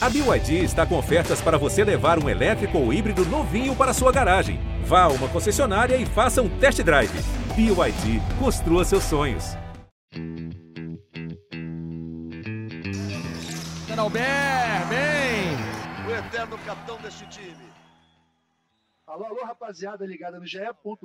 A BYD está com ofertas para você levar um elétrico ou híbrido novinho para sua garagem. Vá a uma concessionária e faça um test drive. BYD, construa seus sonhos. Albert, bem! O eterno capitão deste time. Alô, alô, rapaziada ligada no GE.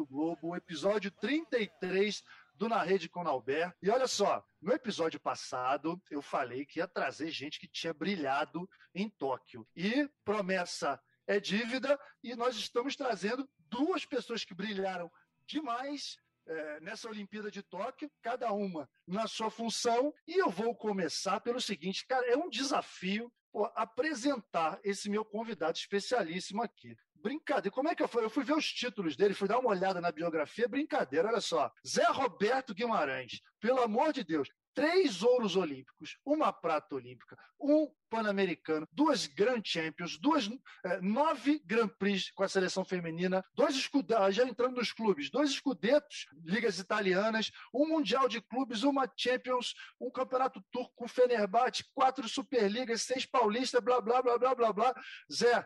Globo, episódio 33 do Na Rede com Albert. E olha só, no episódio passado eu falei que ia trazer gente que tinha brilhado em Tóquio. E promessa é dívida, e nós estamos trazendo duas pessoas que brilharam demais é, nessa Olimpíada de Tóquio, cada uma na sua função. E eu vou começar pelo seguinte, cara, é um desafio pô, apresentar esse meu convidado especialíssimo aqui. Brincadeira. Como é que eu fui? Eu fui ver os títulos dele, fui dar uma olhada na biografia. Brincadeira, olha só. Zé Roberto Guimarães, pelo amor de Deus. Três ouros olímpicos, uma prata olímpica, um pan-americano, duas Grand Champions, duas, é, nove Grand Prix com a seleção feminina, dois escudetos, já entrando nos clubes, dois escudetos, ligas italianas, um Mundial de Clubes, uma Champions, um Campeonato Turco com Fenerbahçe, quatro Superligas, seis Paulistas, blá, blá, blá, blá, blá, blá. Zé,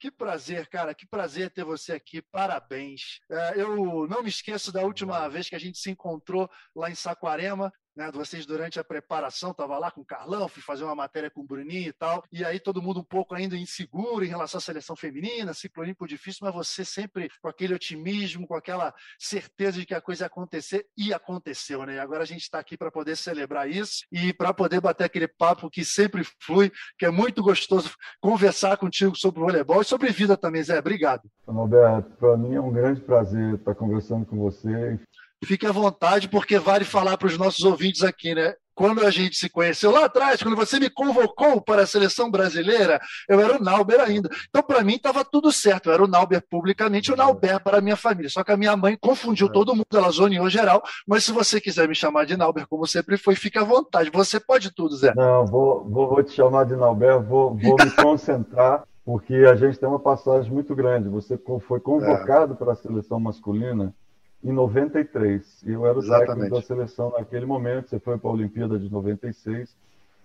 que prazer, cara, que prazer ter você aqui, parabéns. É, eu não me esqueço da última vez que a gente se encontrou lá em Saquarema, né, vocês durante a preparação, estava lá com o Carlão, fui fazer uma matéria com o Bruninho e tal, e aí todo mundo um pouco ainda inseguro em relação à seleção feminina, ciclo olímpico difícil, mas você sempre com aquele otimismo, com aquela certeza de que a coisa ia acontecer, e aconteceu, né? E agora a gente está aqui para poder celebrar isso e para poder bater aquele papo que sempre flui, que é muito gostoso conversar contigo sobre voleibol e sobre vida também, Zé. Obrigado. Roberto, para mim é um grande prazer estar conversando com você fique à vontade, porque vale falar para os nossos ouvintes aqui, né? Quando a gente se conheceu lá atrás, quando você me convocou para a seleção brasileira, eu era o Nauber ainda. Então, para mim, estava tudo certo. Eu era o Nauber publicamente e o Nauber para a minha família. Só que a minha mãe confundiu é. todo mundo, ela zoneou geral. Mas se você quiser me chamar de Nauber, como sempre foi, fique à vontade. Você pode tudo, Zé. Não, vou, vou, vou te chamar de Nauber, vou, vou me concentrar, porque a gente tem uma passagem muito grande. Você foi convocado é. para a seleção masculina em 93. Eu era o Exatamente. técnico da seleção naquele momento. Você foi para a Olimpíada de 96.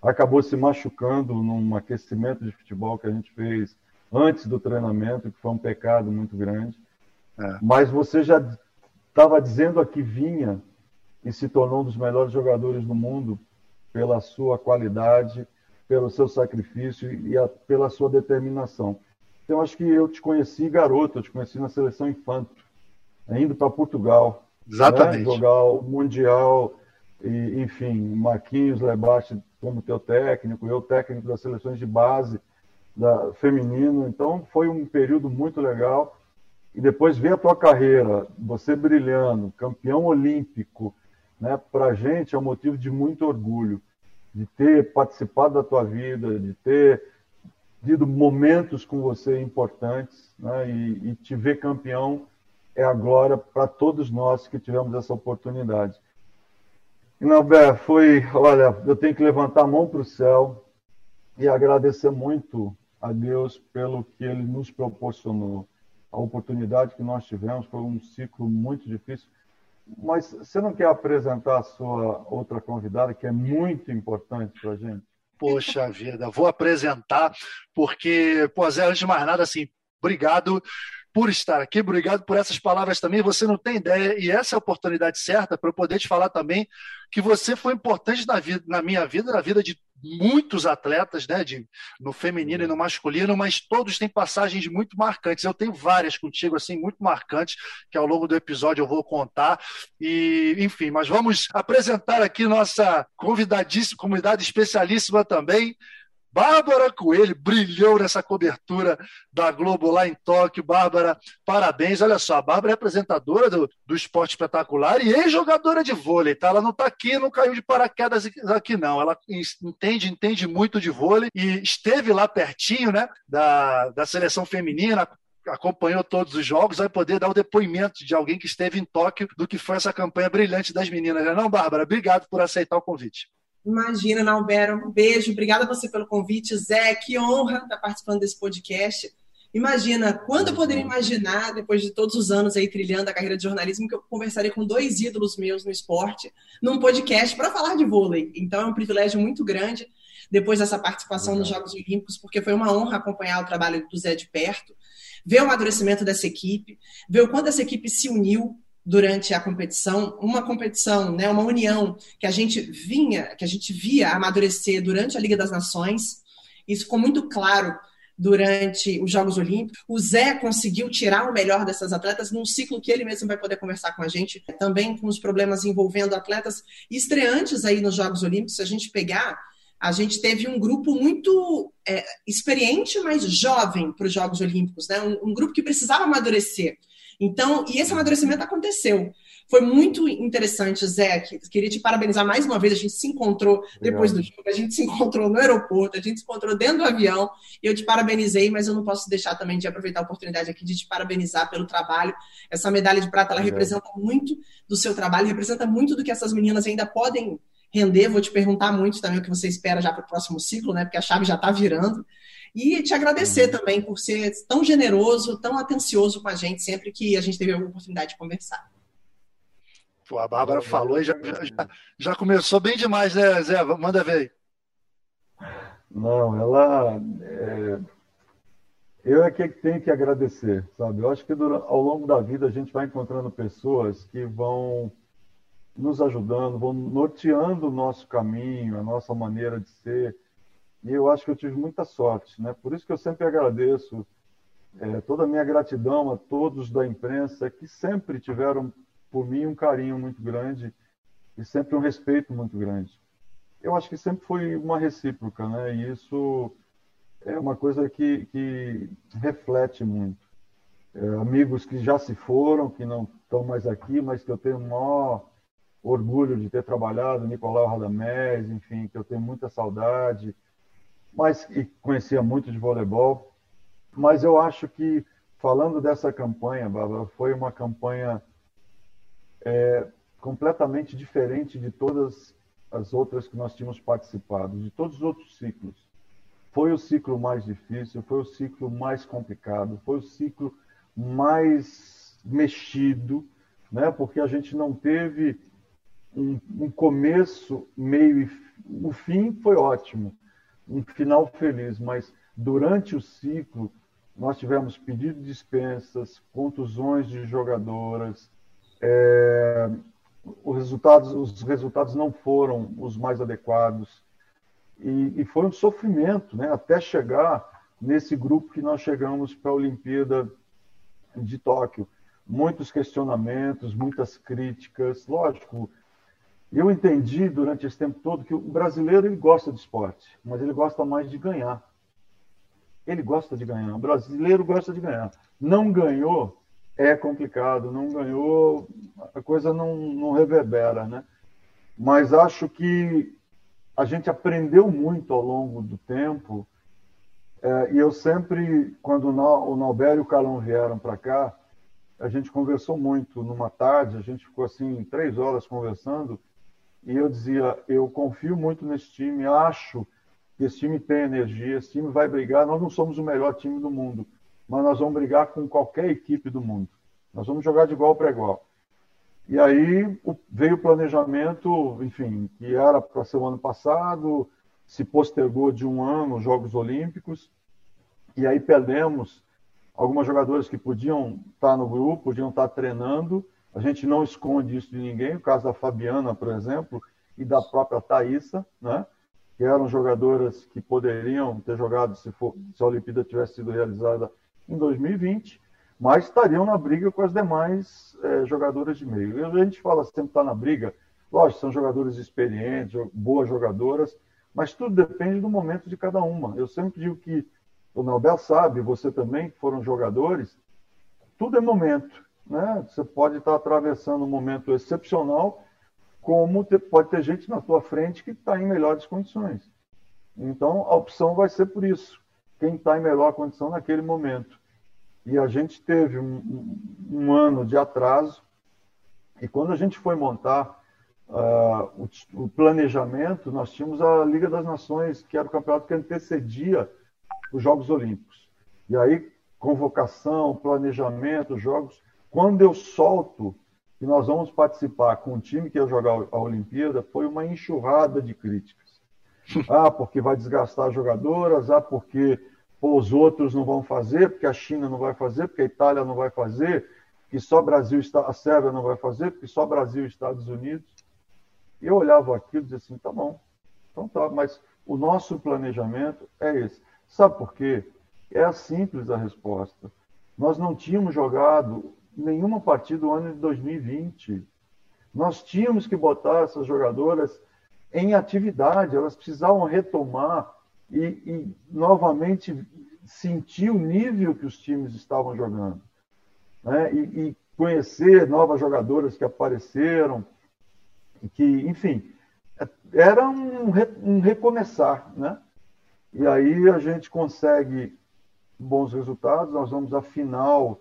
Acabou se machucando num aquecimento de futebol que a gente fez antes do treinamento, que foi um pecado muito grande. É. Mas você já estava dizendo aqui vinha e se tornou um dos melhores jogadores do mundo pela sua qualidade, pelo seu sacrifício e a, pela sua determinação. Então, acho que eu te conheci garoto, eu te conheci na seleção infanto indo para Portugal. Exatamente. Né? Jogar o Mundial, e, enfim, Marquinhos Lebaste como teu técnico, eu técnico das seleções de base da feminino. Então foi um período muito legal. E depois ver a tua carreira, você brilhando, campeão olímpico, né? Para a gente é um motivo de muito orgulho de ter participado da tua vida, de ter tido momentos com você importantes, né? E, e te ver campeão é a glória para todos nós que tivemos essa oportunidade. Nauber, foi, olha, eu tenho que levantar a mão para o céu e agradecer muito a Deus pelo que Ele nos proporcionou. A oportunidade que nós tivemos foi um ciclo muito difícil. Mas você não quer apresentar a sua outra convidada, que é muito importante para a gente? Poxa vida, vou apresentar, porque, pô, Zé, antes de mais nada, assim, obrigado por estar aqui, obrigado por essas palavras também. Você não tem ideia, e essa é a oportunidade certa para eu poder te falar também que você foi importante na, vida, na minha vida, na vida de muitos atletas, né, de, no feminino e no masculino, mas todos têm passagens muito marcantes. Eu tenho várias contigo, assim, muito marcantes, que ao longo do episódio eu vou contar. E, enfim, mas vamos apresentar aqui nossa convidadíssima, comunidade especialíssima também, Bárbara Coelho brilhou nessa cobertura da Globo lá em Tóquio. Bárbara, parabéns. Olha só, a Bárbara é apresentadora do, do Esporte Espetacular e ex-jogadora de vôlei, tá? Ela não está aqui, não caiu de paraquedas aqui, não. Ela entende, entende muito de vôlei e esteve lá pertinho, né, da, da seleção feminina, acompanhou todos os jogos, vai poder dar o depoimento de alguém que esteve em Tóquio do que foi essa campanha brilhante das meninas. Não, é não Bárbara? Obrigado por aceitar o convite. Imagina, Nalbero. Um beijo. Obrigada a você pelo convite. Zé, que honra estar participando desse podcast. Imagina, quando eu poderia imaginar, depois de todos os anos aí trilhando a carreira de jornalismo, que eu conversaria com dois ídolos meus no esporte, num podcast para falar de vôlei. Então é um privilégio muito grande. depois dessa participação nos Jogos Olímpicos, porque foi uma honra acompanhar o trabalho do Zé de perto, ver o amadurecimento dessa equipe, ver o quanto essa equipe se uniu durante a competição, uma competição, né, uma união que a gente vinha, que a gente via amadurecer durante a Liga das Nações. Isso ficou muito claro durante os Jogos Olímpicos. O Zé conseguiu tirar o melhor dessas atletas num ciclo que ele mesmo vai poder conversar com a gente, também com os problemas envolvendo atletas estreantes aí nos Jogos Olímpicos. Se a gente pegar, a gente teve um grupo muito é, experiente, mas jovem para os Jogos Olímpicos, né? Um, um grupo que precisava amadurecer. Então, e esse amadurecimento aconteceu. Foi muito interessante, Zé. Queria te parabenizar mais uma vez. A gente se encontrou depois do jogo, a gente se encontrou no aeroporto, a gente se encontrou dentro do avião. E eu te parabenizei, mas eu não posso deixar também de aproveitar a oportunidade aqui de te parabenizar pelo trabalho. Essa medalha de prata, ela representa muito do seu trabalho, representa muito do que essas meninas ainda podem render. Vou te perguntar muito também o que você espera já para o próximo ciclo, né? Porque a chave já está virando. E te agradecer uhum. também por ser tão generoso, tão atencioso com a gente sempre que a gente teve a oportunidade de conversar. Pô, a Bárbara falou e já, já, já, começou bem demais, né, Zé? Manda ver aí. Não, ela. É... Eu é que tenho que agradecer, sabe? Eu acho que durante, ao longo da vida a gente vai encontrando pessoas que vão nos ajudando, vão norteando o nosso caminho, a nossa maneira de ser. E eu acho que eu tive muita sorte, né? Por isso que eu sempre agradeço é, toda a minha gratidão a todos da imprensa que sempre tiveram por mim um carinho muito grande e sempre um respeito muito grande. Eu acho que sempre foi uma recíproca, né? E isso é uma coisa que, que reflete muito. É, amigos que já se foram, que não estão mais aqui, mas que eu tenho o maior orgulho de ter trabalhado, Nicolau Radamés, enfim, que eu tenho muita saudade mas e conhecia muito de voleibol. Mas eu acho que, falando dessa campanha, Bárbara, foi uma campanha é, completamente diferente de todas as outras que nós tínhamos participado, de todos os outros ciclos. Foi o ciclo mais difícil, foi o ciclo mais complicado, foi o ciclo mais mexido, né? porque a gente não teve um, um começo, meio e o fim foi ótimo um final feliz, mas durante o ciclo nós tivemos pedido de dispensas, contusões de jogadoras, é, os, resultados, os resultados não foram os mais adequados e, e foi um sofrimento, né, até chegar nesse grupo que nós chegamos para a Olimpíada de Tóquio. Muitos questionamentos, muitas críticas, lógico, eu entendi durante esse tempo todo que o brasileiro ele gosta de esporte, mas ele gosta mais de ganhar. Ele gosta de ganhar. O brasileiro gosta de ganhar. Não ganhou é complicado. Não ganhou, a coisa não, não reverbera, né? Mas acho que a gente aprendeu muito ao longo do tempo. É, e eu sempre, quando o Nauber e o Calão vieram para cá, a gente conversou muito numa tarde, a gente ficou assim três horas conversando e eu dizia, eu confio muito nesse time, acho que esse time tem energia, esse time vai brigar. Nós não somos o melhor time do mundo, mas nós vamos brigar com qualquer equipe do mundo. Nós vamos jogar de igual para igual. E aí veio o planejamento, enfim, que era para ser o ano passado, se postergou de um ano os Jogos Olímpicos, e aí perdemos algumas jogadoras que podiam estar no grupo, podiam estar treinando, a gente não esconde isso de ninguém. O caso da Fabiana, por exemplo, e da própria Thaísa, né? que eram jogadoras que poderiam ter jogado se, for, se a Olimpíada tivesse sido realizada em 2020, mas estariam na briga com as demais é, jogadoras de meio. E a gente fala sempre está na briga, lógico, são jogadores experientes, boas jogadoras, mas tudo depende do momento de cada uma. Eu sempre digo que o Nobel sabe, você também, que foram jogadores, tudo é momento. Né? Você pode estar atravessando um momento excepcional, como ter, pode ter gente na tua frente que está em melhores condições. Então, a opção vai ser por isso. Quem está em melhor condição naquele momento. E a gente teve um, um, ano de atraso, e quando a gente foi montar uh, o, o, planejamento, nós tínhamos a Liga das Nações, que era o campeonato que antecedia os Jogos Olímpicos. E aí, convocação, planejamento, jogos. Quando eu solto que nós vamos participar com o time que ia jogar a Olimpíada, foi uma enxurrada de críticas. Ah, porque vai desgastar as jogadoras, ah, porque pô, os outros não vão fazer, porque a China não vai fazer, porque a Itália não vai fazer, que só Brasil, a Sérvia não vai fazer, porque só Brasil e Estados Unidos. E eu olhava aquilo e dizia assim, tá bom, então tá, mas o nosso planejamento é esse. Sabe por quê? É simples a resposta. Nós não tínhamos jogado nenhuma partida do ano de 2020. Nós tínhamos que botar essas jogadoras em atividade, elas precisavam retomar e, e novamente sentir o nível que os times estavam jogando. Né? E, e conhecer novas jogadoras que apareceram, que, enfim, era um, um recomeçar, né? E aí a gente consegue bons resultados. Nós vamos à final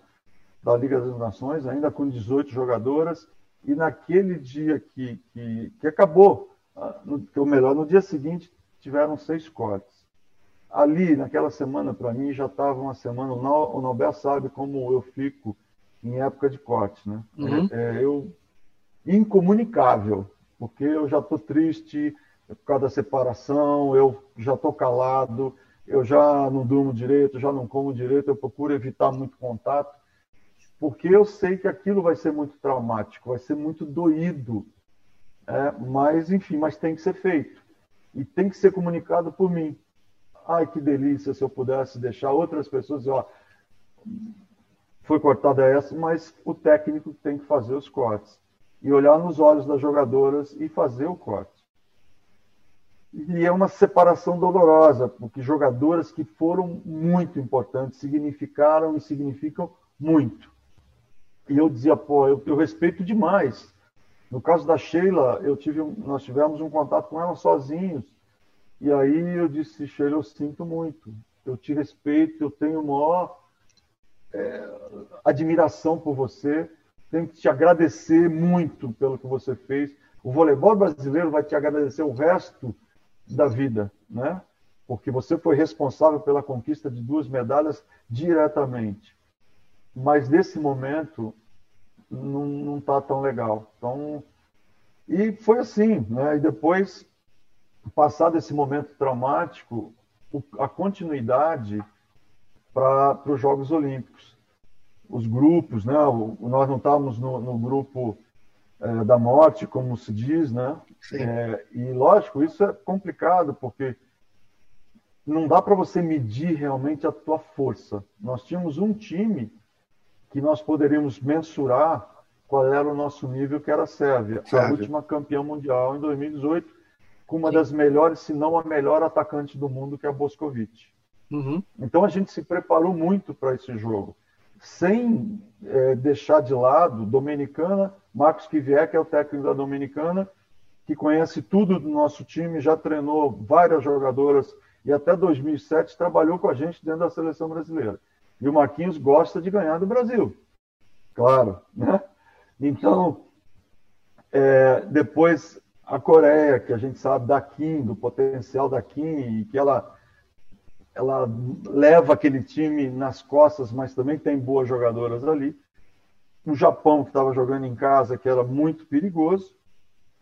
da Liga das Nações, ainda com 18 jogadoras, e naquele dia que, que, que acabou, ah, que o melhor, no dia seguinte tiveram seis cortes. Ali, naquela semana, para mim, já estava uma semana, o Nobel sabe como eu fico em época de corte, né? Uhum. É, eu incomunicável, porque eu já estou triste por causa da separação, eu já estou calado, eu já não durmo direito, já não como direito, eu procuro evitar muito contato, porque eu sei que aquilo vai ser muito traumático, vai ser muito doído, é, mas enfim, mas tem que ser feito e tem que ser comunicado por mim. Ai, que delícia se eu pudesse deixar outras pessoas, ó, foi cortada essa, mas o técnico tem que fazer os cortes e olhar nos olhos das jogadoras e fazer o corte. E é uma separação dolorosa, porque jogadoras que foram muito importantes, significaram e significam muito. E eu dizia, pô, eu, eu respeito demais. No caso da Sheila, eu tive, nós tivemos um contato com ela sozinhos. E aí eu disse, Sheila, eu sinto muito. Eu te respeito, eu tenho maior é, admiração por você tenho que te agradecer muito pelo que você fez. O voleibol brasileiro vai te agradecer o resto da vida, né? Porque você foi responsável pela conquista de duas medalhas diretamente. Mas nesse momento não está tão legal. Então, e foi assim, né? E depois, passado esse momento traumático, a continuidade para os Jogos Olímpicos os grupos, né? nós não estávamos no, no grupo é, da morte, como se diz, né? É, e lógico, isso é complicado porque não dá para você medir realmente a tua força. Nós tínhamos um time que nós poderíamos mensurar qual era o nosso nível, que era a Sérvia, Sérvia. a última campeã mundial em 2018, com uma Sim. das melhores, se não a melhor atacante do mundo, que é a Boscovic. Uhum. Então a gente se preparou muito para esse jogo sem é, deixar de lado Dominicana, Marcos Kivier, que é o técnico da Dominicana, que conhece tudo do nosso time, já treinou várias jogadoras e até 2007 trabalhou com a gente dentro da seleção brasileira. E o Marquinhos gosta de ganhar do Brasil, claro, né? Então, é, depois a Coreia, que a gente sabe da Kim, do potencial da Kim, e que ela ela leva aquele time nas costas, mas também tem boas jogadoras ali. O Japão, que estava jogando em casa, que era muito perigoso.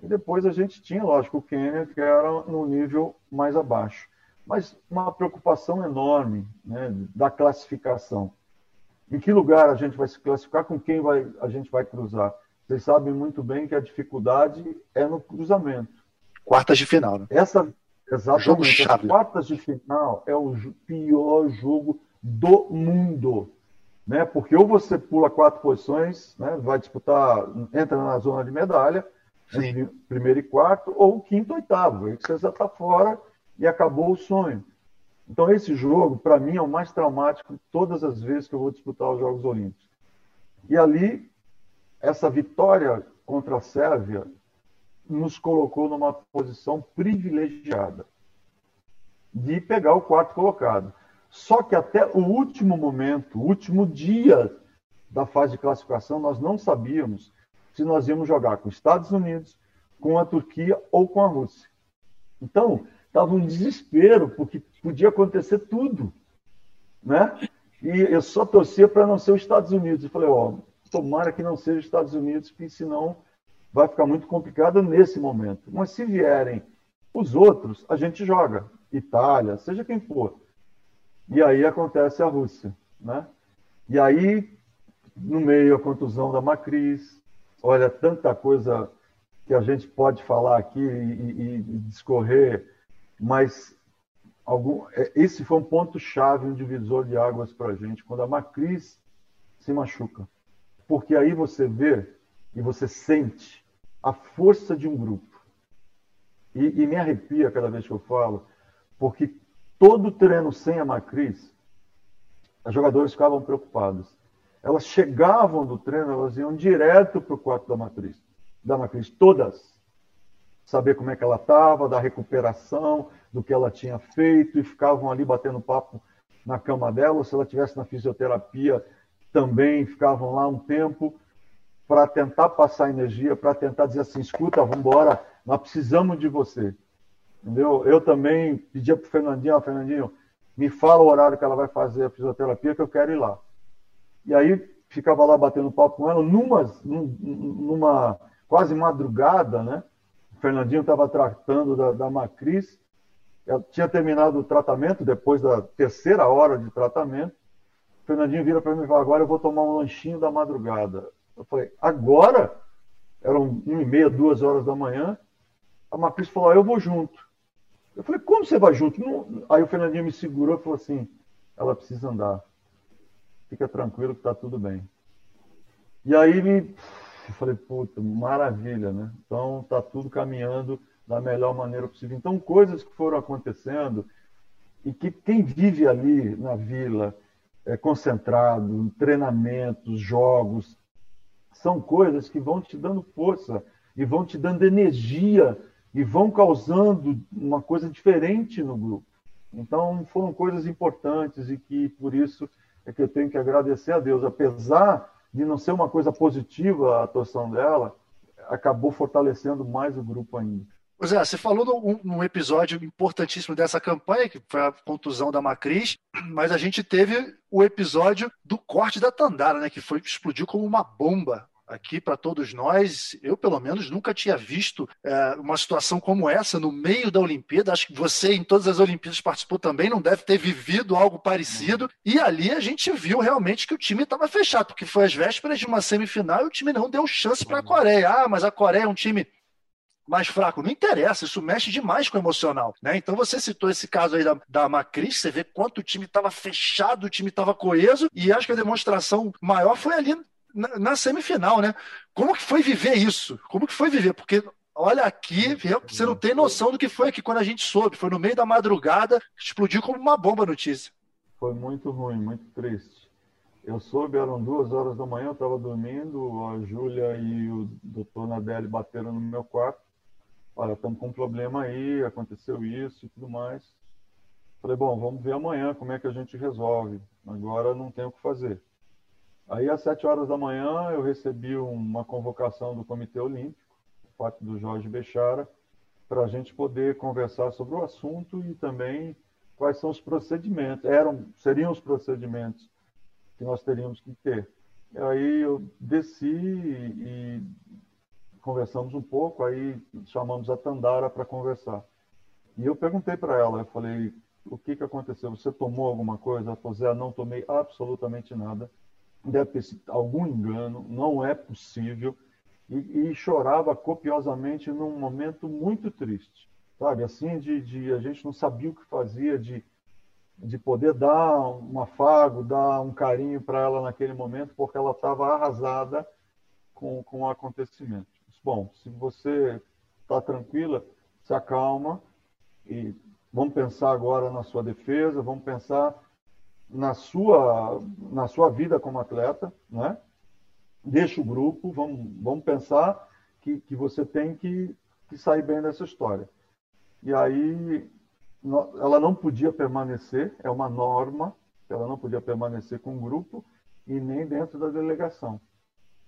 E depois a gente tinha, lógico, o Quênia, que era no nível mais abaixo. Mas uma preocupação enorme né, da classificação. Em que lugar a gente vai se classificar, com quem vai, a gente vai cruzar? Vocês sabem muito bem que a dificuldade é no cruzamento. Quartas de final, né? Essa, Exatamente. Jogo. As quartas de final é o pior jogo do mundo. Né? Porque ou você pula quatro posições, né? vai disputar, entra na zona de medalha, entre primeiro e quarto, ou quinto oitavo. Aí você já está fora e acabou o sonho. Então, esse jogo, para mim, é o mais traumático todas as vezes que eu vou disputar os Jogos Olímpicos. E ali, essa vitória contra a Sérvia nos colocou numa posição privilegiada de pegar o quarto colocado. Só que até o último momento, o último dia da fase de classificação, nós não sabíamos se nós íamos jogar com os Estados Unidos, com a Turquia ou com a Rússia. Então, estava um desespero, porque podia acontecer tudo. Né? E eu só torcia para não ser os Estados Unidos. Eu falei, ó, tomara que não seja os Estados Unidos, porque senão vai ficar muito complicado nesse momento. Mas se vierem Os outros a gente joga, Itália, seja quem for. E aí acontece a Rússia, né? E aí, no meio, a contusão da Macris. Olha, tanta coisa que a gente pode falar aqui e, e discorrer, mas algum, é, esse foi um ponto-chave, um divisor de águas para a gente, quando a Macris se machuca. Porque aí você vê e você sente a força de um grupo. E, e me arrepia cada vez que eu falo, porque todo treino sem a Macris, os jogadores ficavam preocupados. Elas chegavam do treino, elas iam direto para o quarto da matriz, da matriz, todas. Saber como é que ela estava, da recuperação, do que ela tinha feito, e ficavam ali batendo papo na cama dela, ou se ela estivesse na fisioterapia, também ficavam lá um tempo para tentar passar energia, para tentar dizer assim, escuta, vamos embora, nós precisamos de você. Entendeu? Eu também pedia para o Fernandinho, Fernandinho, me fala o horário que ela vai fazer a fisioterapia, que eu quero ir lá. E aí ficava lá batendo papo com ela, numa, numa quase madrugada, né? Fernandinho estava tratando da, da Macris, ela tinha terminado o tratamento, depois da terceira hora de tratamento. O Fernandinho vira para mim e fala: Agora eu vou tomar um lanchinho da madrugada. Eu falei: Agora? Eram uma e meia, duas horas da manhã. A Macris falou: Eu vou junto. Eu falei, como você vai junto? Não... Aí o Fernandinho me segurou e falou assim, ela precisa andar. Fica tranquilo que está tudo bem. E aí me... eu falei, puta, maravilha, né? Então está tudo caminhando da melhor maneira possível. Então, coisas que foram acontecendo e que quem vive ali na vila, é, concentrado, treinamentos, jogos, são coisas que vão te dando força e vão te dando energia e vão causando uma coisa diferente no grupo. Então, foram coisas importantes e que, por isso, é que eu tenho que agradecer a Deus. Apesar de não ser uma coisa positiva a atuação dela, acabou fortalecendo mais o grupo ainda. Pois é, você falou num, episódio importantíssimo dessa campanha, que foi a contusão da Macris, mas a gente teve o episódio do corte da Tandara, né, que foi explodiu como uma bomba aqui para todos nós. Eu, pelo menos, nunca tinha visto é, uma situação como essa no meio da Olimpíada. Acho que você, em todas as Olimpíadas, participou também, não deve ter vivido algo parecido. E ali a gente viu realmente que o time estava fechado, porque foi às vésperas de uma semifinal e o time não deu chance para a Coreia. Ah, mas a Coreia é um time mais fraco. Não interessa, isso mexe demais com o emocional. Né? Então você citou esse caso aí da, da Macris, você vê quanto o time estava fechado, o time estava coeso, e acho que a demonstração maior foi ali na, na, semifinal, né? Como que foi viver isso? Como que foi viver? Porque olha aqui, você não tem noção do que foi aqui quando a gente soube. Foi no meio da madrugada, explodiu como uma bomba a notícia. Foi muito ruim, muito triste. Eu soube, eram duas horas da manhã, eu estava dormindo, a Júlia e o doutor Nadelli bateram no meu quarto. Olha, estamos com um problema aí, aconteceu isso e tudo mais. Falei, bom, vamos ver amanhã como é que a gente resolve. Agora não tem o que fazer. Aí, às sete horas da manhã, eu recebi uma convocação do Comitê Olímpico, parte do Jorge Bechara, para a gente poder conversar sobre o assunto e também quais são os procedimentos, eram, seriam os procedimentos que nós teríamos que ter. E aí eu desci e, e conversamos um pouco, aí chamamos a Tandara para conversar. E eu perguntei para ela, eu falei, o que, que aconteceu? Você tomou alguma coisa? Ela falou, Zé, não tomei absolutamente nada deve ter sido algum engano, não é possível, e, e, chorava copiosamente num momento muito triste, sabe? Assim, de, de, a gente não sabia o que fazia, de, de poder dar um afago, dar um carinho para ela naquele momento, porque ela estava arrasada com, com o acontecimento. Bom, se você está tranquila, se acalma e vamos pensar agora na sua defesa, vamos pensar na sua, na sua vida como atleta, né? Deixa o grupo, vamos, vamos pensar que, que você tem que, que sair bem dessa história. E aí ela não podia permanecer, é uma norma, ela não podia permanecer com o grupo e nem dentro da delegação.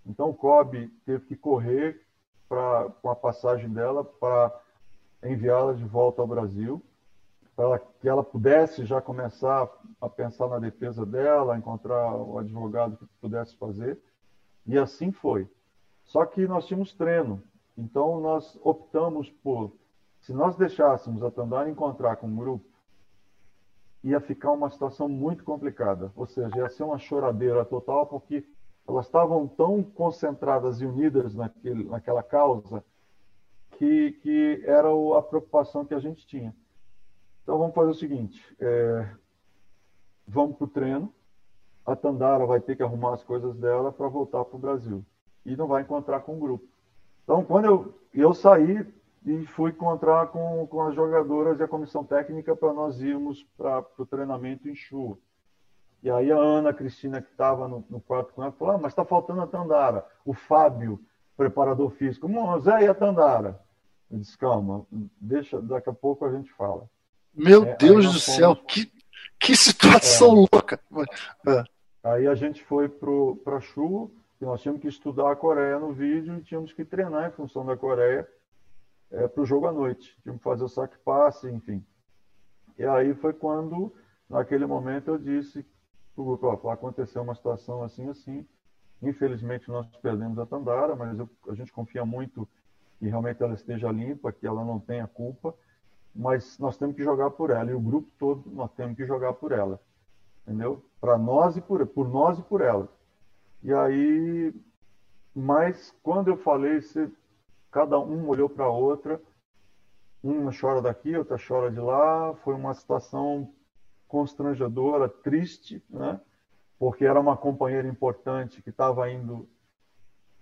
Então o COB teve que correr pra, com a passagem dela para enviá-la de volta ao Brasil para que ela pudesse já começar a pensar na defesa dela, encontrar o advogado que pudesse fazer. E assim foi. Só que nós tínhamos treino, então nós optamos por Se nós deixássemos a Tandara encontrar com o grupo, ia ficar uma situação muito complicada. Ou seja, ia ser uma choradeira total, porque elas estavam tão concentradas e unidas naquele, naquela causa que, que era a preocupação que a gente tinha. Então vamos fazer o seguinte: é, vamos para o treino. A Tandara vai ter que arrumar as coisas dela para voltar para o Brasil e não vai encontrar com o grupo. Então, quando eu, eu saí e fui encontrar com, com as jogadoras e a comissão técnica para nós irmos para o treinamento em chuva. E aí a Ana a Cristina, que estava no, no, quarto com ela, falou: ah, mas está faltando a Tandara. O Fábio, preparador físico, Zé e a Tandara? Eu disse: calma, deixa, daqui a pouco a gente fala. Meu é, Deus do céu, que, que situação é, louca! É. Aí a gente foi para a Chu, e nós tínhamos que estudar a Coreia no vídeo e tínhamos que treinar em função da Coreia é, para o jogo à noite. Tínhamos que fazer o saque passe, enfim. E aí foi quando, naquele momento, eu disse para o grupo, aconteceu uma situação assim, assim. Infelizmente, nós perdemos a Tandara, mas eu, a gente confia muito que realmente ela esteja limpa, que ela não tenha culpa, mas nós temos que jogar por ela, e o grupo todo nós temos que jogar por ela, entendeu? Para nós e por, por nós e por ela. E aí, mas quando eu falei, cada um olhou para a outra, uma chora daqui, outra chora de lá, foi uma situação constrangedora, triste, né? Porque era uma companheira importante que estava indo,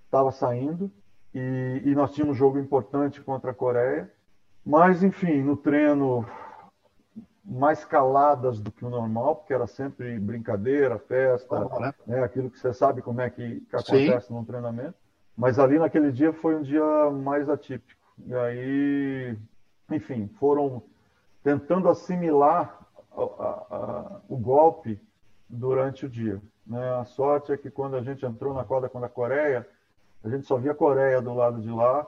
estava saindo, e, e nós tínhamos um jogo importante contra a Coreia. Mas, enfim, no treino, mais caladas do que o normal, porque era sempre brincadeira, festa, né? né? aquilo que você sabe como é que, que acontece Sim. no treinamento. Mas ali naquele dia foi um dia mais atípico. E aí, enfim, foram tentando assimilar a, a, a, o golpe durante o dia. Né? A sorte é que quando a gente entrou na quadra com a Coreia, a gente só via a Coreia do lado de lá,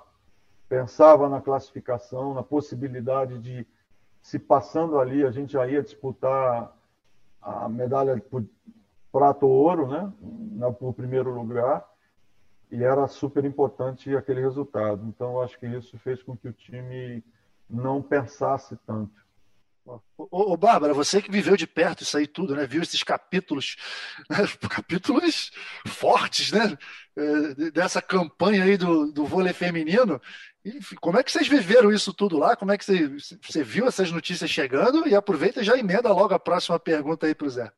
pensava na classificação, na possibilidade de, se passando ali, a gente já ia disputar a medalha por prata ou ouro, né? No primeiro lugar. E era super importante aquele resultado. Então, acho que isso fez com que o time não pensasse tanto. Ô, ô, Bárbara, você que viveu de perto isso aí tudo, né? Viu esses capítulos, né? capítulos fortes, né? É, dessa campanha aí do, do vôlei feminino. Enfim, como é que vocês viveram isso tudo lá? Como é que você, viu essas notícias chegando? E aproveita e já emenda logo a próxima pergunta aí para o Zé.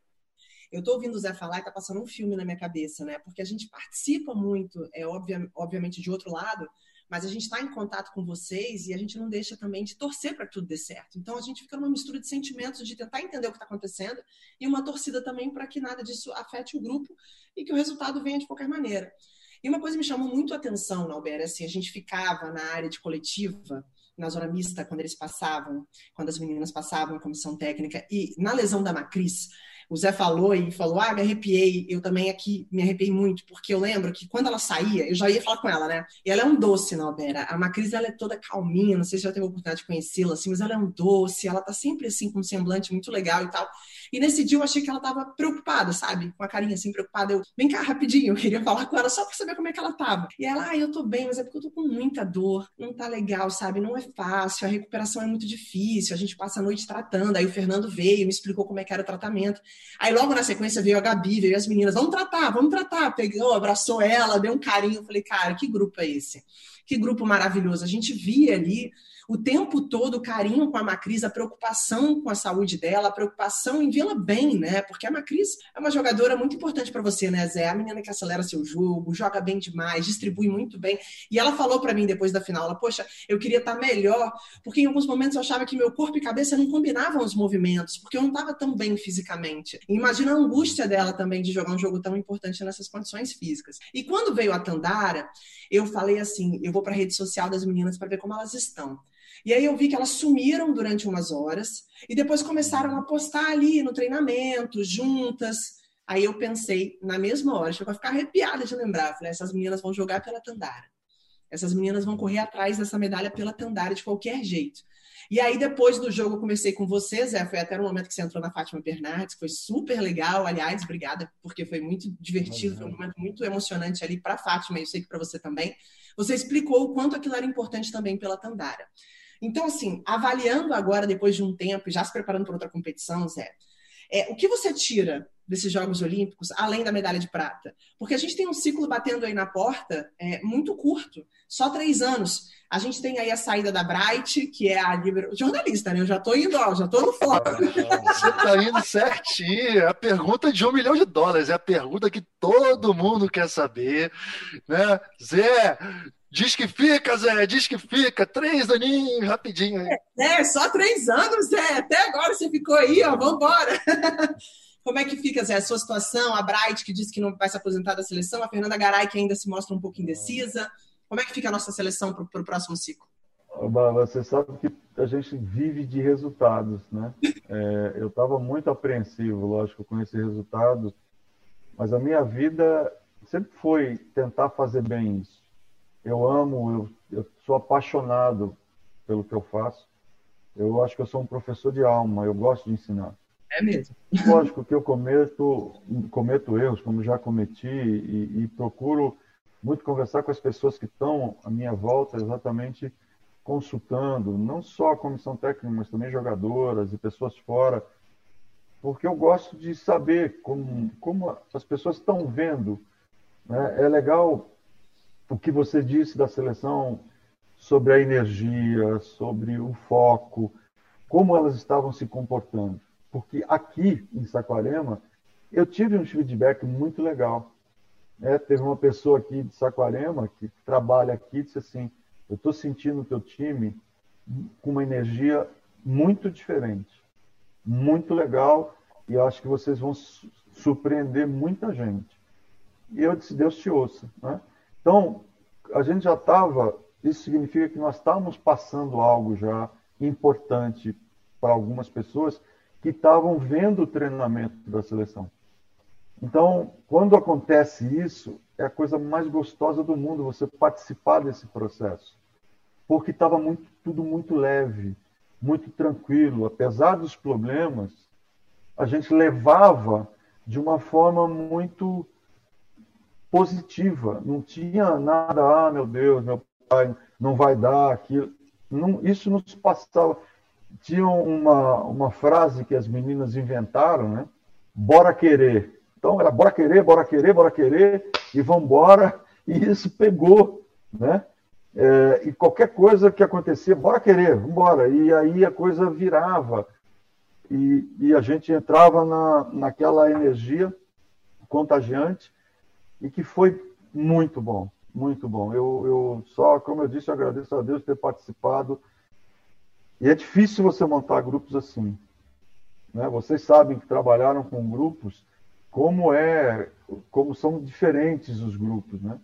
Eu estou ouvindo o Zé falar e está passando um filme na minha cabeça, né? Porque a gente participa muito, é obvia, obviamente de outro lado, mas a gente está em contato com vocês e a gente não deixa também de torcer para tudo dê certo. Então a gente fica numa mistura de sentimentos de tentar entender o que está acontecendo e uma torcida também para que nada disso afete o grupo e que o resultado venha de qualquer maneira. E uma coisa me chamou muito a atenção, Nauber, assim, a gente ficava na área de coletiva, na zona mista, quando eles passavam, quando as meninas passavam a comissão técnica, e na lesão da Macris, o Zé falou e falou: Ah, me arrepiei. Eu também aqui me arrepiei muito, porque eu lembro que quando ela saía, eu já ia falar com ela, né? E ela é um doce, Nalbera. A Macris, ela é toda calminha, não sei se já teve a oportunidade de conhecê-la, assim, mas ela é um doce, ela tá sempre assim, com um semblante muito legal e tal. E nesse dia eu achei que ela tava preocupada, sabe? Com a carinha assim, preocupada. Eu, vem cá rapidinho, eu queria falar com ela só pra saber como é que ela tava. E ela, ah, eu tô bem, mas é porque eu tô com muita dor, não tá legal, sabe? Não é fácil, a recuperação é muito difícil, a gente passa a noite tratando. Aí o Fernando veio, me explicou como é que era o tratamento. Aí logo na sequência veio a Gabi, veio as meninas, vamos tratar, vamos tratar. Pegou, abraçou ela, deu um carinho. Eu falei, cara, que grupo é esse? Que grupo maravilhoso. A gente via ali o tempo todo o carinho com a Macris, a preocupação com a saúde dela, a preocupação em vê-la bem, né? Porque a Macris é uma jogadora muito importante para você, né, Zé? A menina que acelera seu jogo, joga bem demais, distribui muito bem. E ela falou para mim depois da final, ela, poxa, eu queria estar tá melhor, porque em alguns momentos eu achava que meu corpo e cabeça não combinavam os movimentos, porque eu não estava tão bem fisicamente. E imagina a angústia dela também de jogar um jogo tão importante nessas condições físicas. E quando veio a Tandara, eu falei assim, eu vou para a rede social das meninas para ver como elas estão. E aí eu vi que elas sumiram durante umas horas e depois começaram a postar ali no treinamento, juntas. Aí eu pensei, na mesma hora, chegou a ficar arrepiada de lembrar. Falei, essas meninas vão jogar pela Tandara. Essas meninas vão correr atrás dessa medalha pela Tandara de qualquer jeito. E aí, depois do jogo, eu comecei com você, Zé. Foi até no momento que você entrou na Fátima Bernardes, foi super legal. Aliás, obrigada, porque foi muito divertido, foi um momento muito emocionante ali para a Fátima, e eu sei que para você também. Você explicou o quanto aquilo era importante também pela Tandara. Então, assim, avaliando agora, depois de um tempo, e já se preparando para outra competição, Zé, é, o que você tira desses Jogos Olímpicos, além da medalha de prata? Porque a gente tem um ciclo batendo aí na porta é, muito curto, só três anos. A gente tem aí a saída da Bright, que é a livre... jornalista, né? Eu já estou indo, ó, já estou no foco. Você está indo certinho. É a pergunta de um milhão de dólares. É a pergunta que todo mundo quer saber. Né? Zé, Diz que fica, Zé, diz que fica. Três aninhos, rapidinho aí. É, só três anos, Zé. Até agora você ficou aí, ó. Vambora. Como é que fica, Zé, a sua situação? A Bright, que disse que não vai se aposentar da seleção, a Fernanda Garay, que ainda se mostra um pouco indecisa. Como é que fica a nossa seleção para o próximo ciclo? Você sabe que a gente vive de resultados, né? É, eu estava muito apreensivo, lógico, com esse resultado, mas a minha vida sempre foi tentar fazer bem isso. Eu amo, eu, eu sou apaixonado pelo que eu faço. Eu acho que eu sou um professor de alma, eu gosto de ensinar. É mesmo. Lógico que eu cometo, cometo erros, como já cometi, e, e procuro muito conversar com as pessoas que estão à minha volta, exatamente consultando, não só a comissão técnica, mas também jogadoras e pessoas fora, porque eu gosto de saber como, como as pessoas estão vendo. Né? É legal o que você disse da seleção sobre a energia, sobre o foco, como elas estavam se comportando. Porque aqui em Saquarema, eu tive um feedback muito legal. É, teve uma pessoa aqui de Saquarema que trabalha aqui disse assim: Eu estou sentindo o teu time com uma energia muito diferente, muito legal, e eu acho que vocês vão surpreender muita gente. E eu disse: Deus te ouça. Né? Então, a gente já estava. Isso significa que nós estávamos passando algo já importante para algumas pessoas que estavam vendo o treinamento da seleção. Então, quando acontece isso, é a coisa mais gostosa do mundo você participar desse processo. Porque estava muito, tudo muito leve, muito tranquilo. Apesar dos problemas, a gente levava de uma forma muito positiva. Não tinha nada, ah, meu Deus, meu pai não vai dar aquilo. Não, isso nos passava. Tinha uma, uma frase que as meninas inventaram, né? Bora querer. Então era bora querer, bora querer, bora querer e vamos embora. E isso pegou, né? É, e qualquer coisa que acontecia, bora querer, vamos embora. E aí a coisa virava e, e a gente entrava na, naquela energia contagiante e que foi muito bom, muito bom. Eu, eu só, como eu disse, eu agradeço a Deus ter participado. E é difícil você montar grupos assim. Né? Vocês sabem que trabalharam com grupos como é, como são diferentes os grupos, né?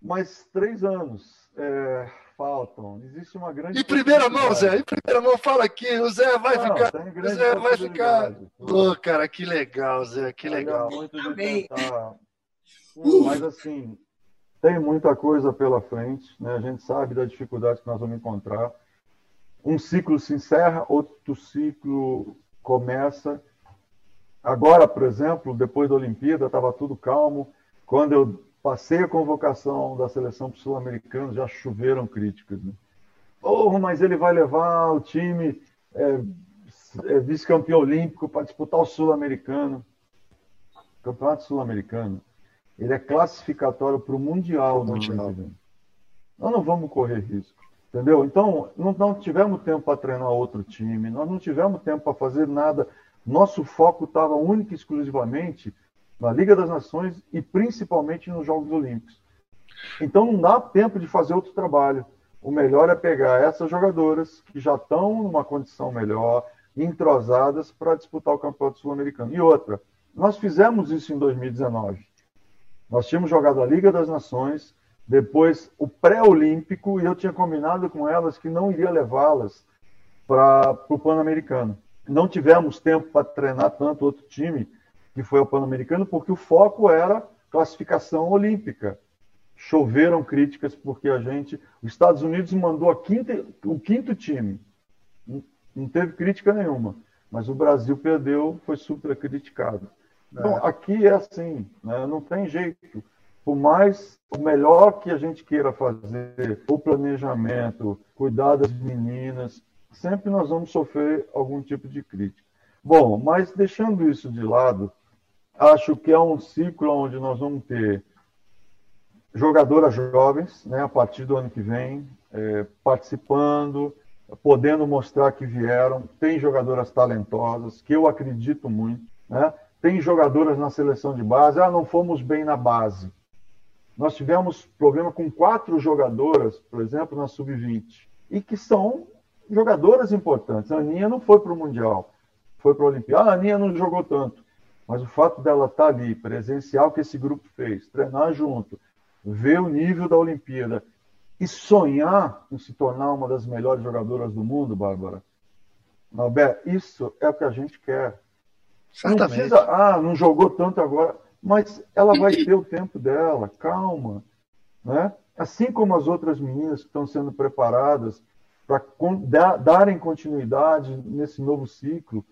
Mas três anos é, faltam. Existe uma grande. Em primeira mão, Zé. Em primeira mão, fala aqui. O Zé vai Não, ficar. O Zé vai ficar. Ô, oh, cara, que legal, Zé. Que legal. Muito de tentar... Mas assim, tem muita coisa pela frente. Né? A gente sabe da dificuldade que nós vamos encontrar. Um ciclo se encerra, outro ciclo começa Agora, por exemplo, depois da Olimpíada, estava tudo calmo. Quando eu passei a convocação da seleção para o Sul-Americano, já choveram críticas. Né? Oh, mas ele vai levar o time é, é, vice-campeão olímpico para disputar o Sul-Americano. Campeonato Sul-Americano, ele é classificatório para o Mundial do. Nós não vamos correr risco. Entendeu? Então, não, não tivemos tempo para treinar outro time, nós não tivemos tempo para fazer nada nosso foco estava único e exclusivamente na Liga das Nações e principalmente nos Jogos Olímpicos. Então não dá tempo de fazer outro trabalho. O melhor é pegar essas jogadoras que já estão numa condição melhor, entrosadas para disputar o Campeonato Sul-Americano. E outra, nós fizemos isso em 2019. Nós tínhamos jogado a Liga das Nações, depois o pré-olímpico, e eu tinha combinado com elas que não iria levá-las para o Pan-Americano não tivemos tempo para treinar tanto outro time que foi ao Pan-Americano, porque o foco era classificação olímpica. Choveram críticas porque a gente, os Estados Unidos mandou quinta, o quinto time. Não teve crítica nenhuma, mas o Brasil perdeu, foi super criticado. Então, é. aqui é assim, né? não tem jeito. por mais o melhor que a gente queira fazer, o planejamento, cuidar das meninas, sempre nós vamos sofrer algum tipo de crítica. Bom, mas deixando isso de lado, acho que é um ciclo onde nós vamos ter jogadoras jovens, né, a partir do ano que vem, é, participando, podendo mostrar que vieram. Tem jogadoras talentosas, que eu acredito muito. Né? Tem jogadoras na seleção de base. Ah, não fomos bem na base. Nós tivemos problema com quatro jogadoras, por exemplo, na sub-20, e que são jogadoras importantes. A Aninha não foi para o Mundial, foi para a Olimpíada. Ah, a Aninha não jogou tanto. Mas o fato dela estar tá ali, presencial que esse grupo fez, treinar junto, ver o nível da Olimpíada e sonhar em se tornar uma das melhores jogadoras do mundo, Bárbara. Norberto, isso é o que a gente quer. Certamente. Não precisa, ah, não jogou tanto agora mas ela vai ter o tempo dela, calma. Né? Assim como as outras meninas que estão sendo preparadas para darem continuidade nesse novo ciclo,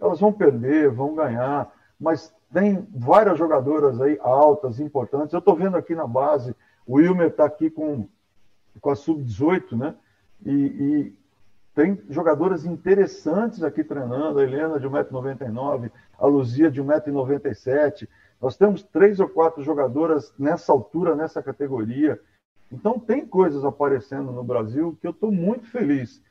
elas vão perder, vão ganhar, mas tem várias jogadoras aí altas, importantes. Eu estou vendo aqui na base, o Wilmer está aqui com, com a Sub-18, né? E, e, tem jogadoras interessantes aqui treinando, a Helena de 1,99m, a Luzia de 1,97m, nós temos três ou quatro jogadoras nessa altura, nessa categoria. Então, tem coisas aparecendo no Brasil que eu estou muito feliz.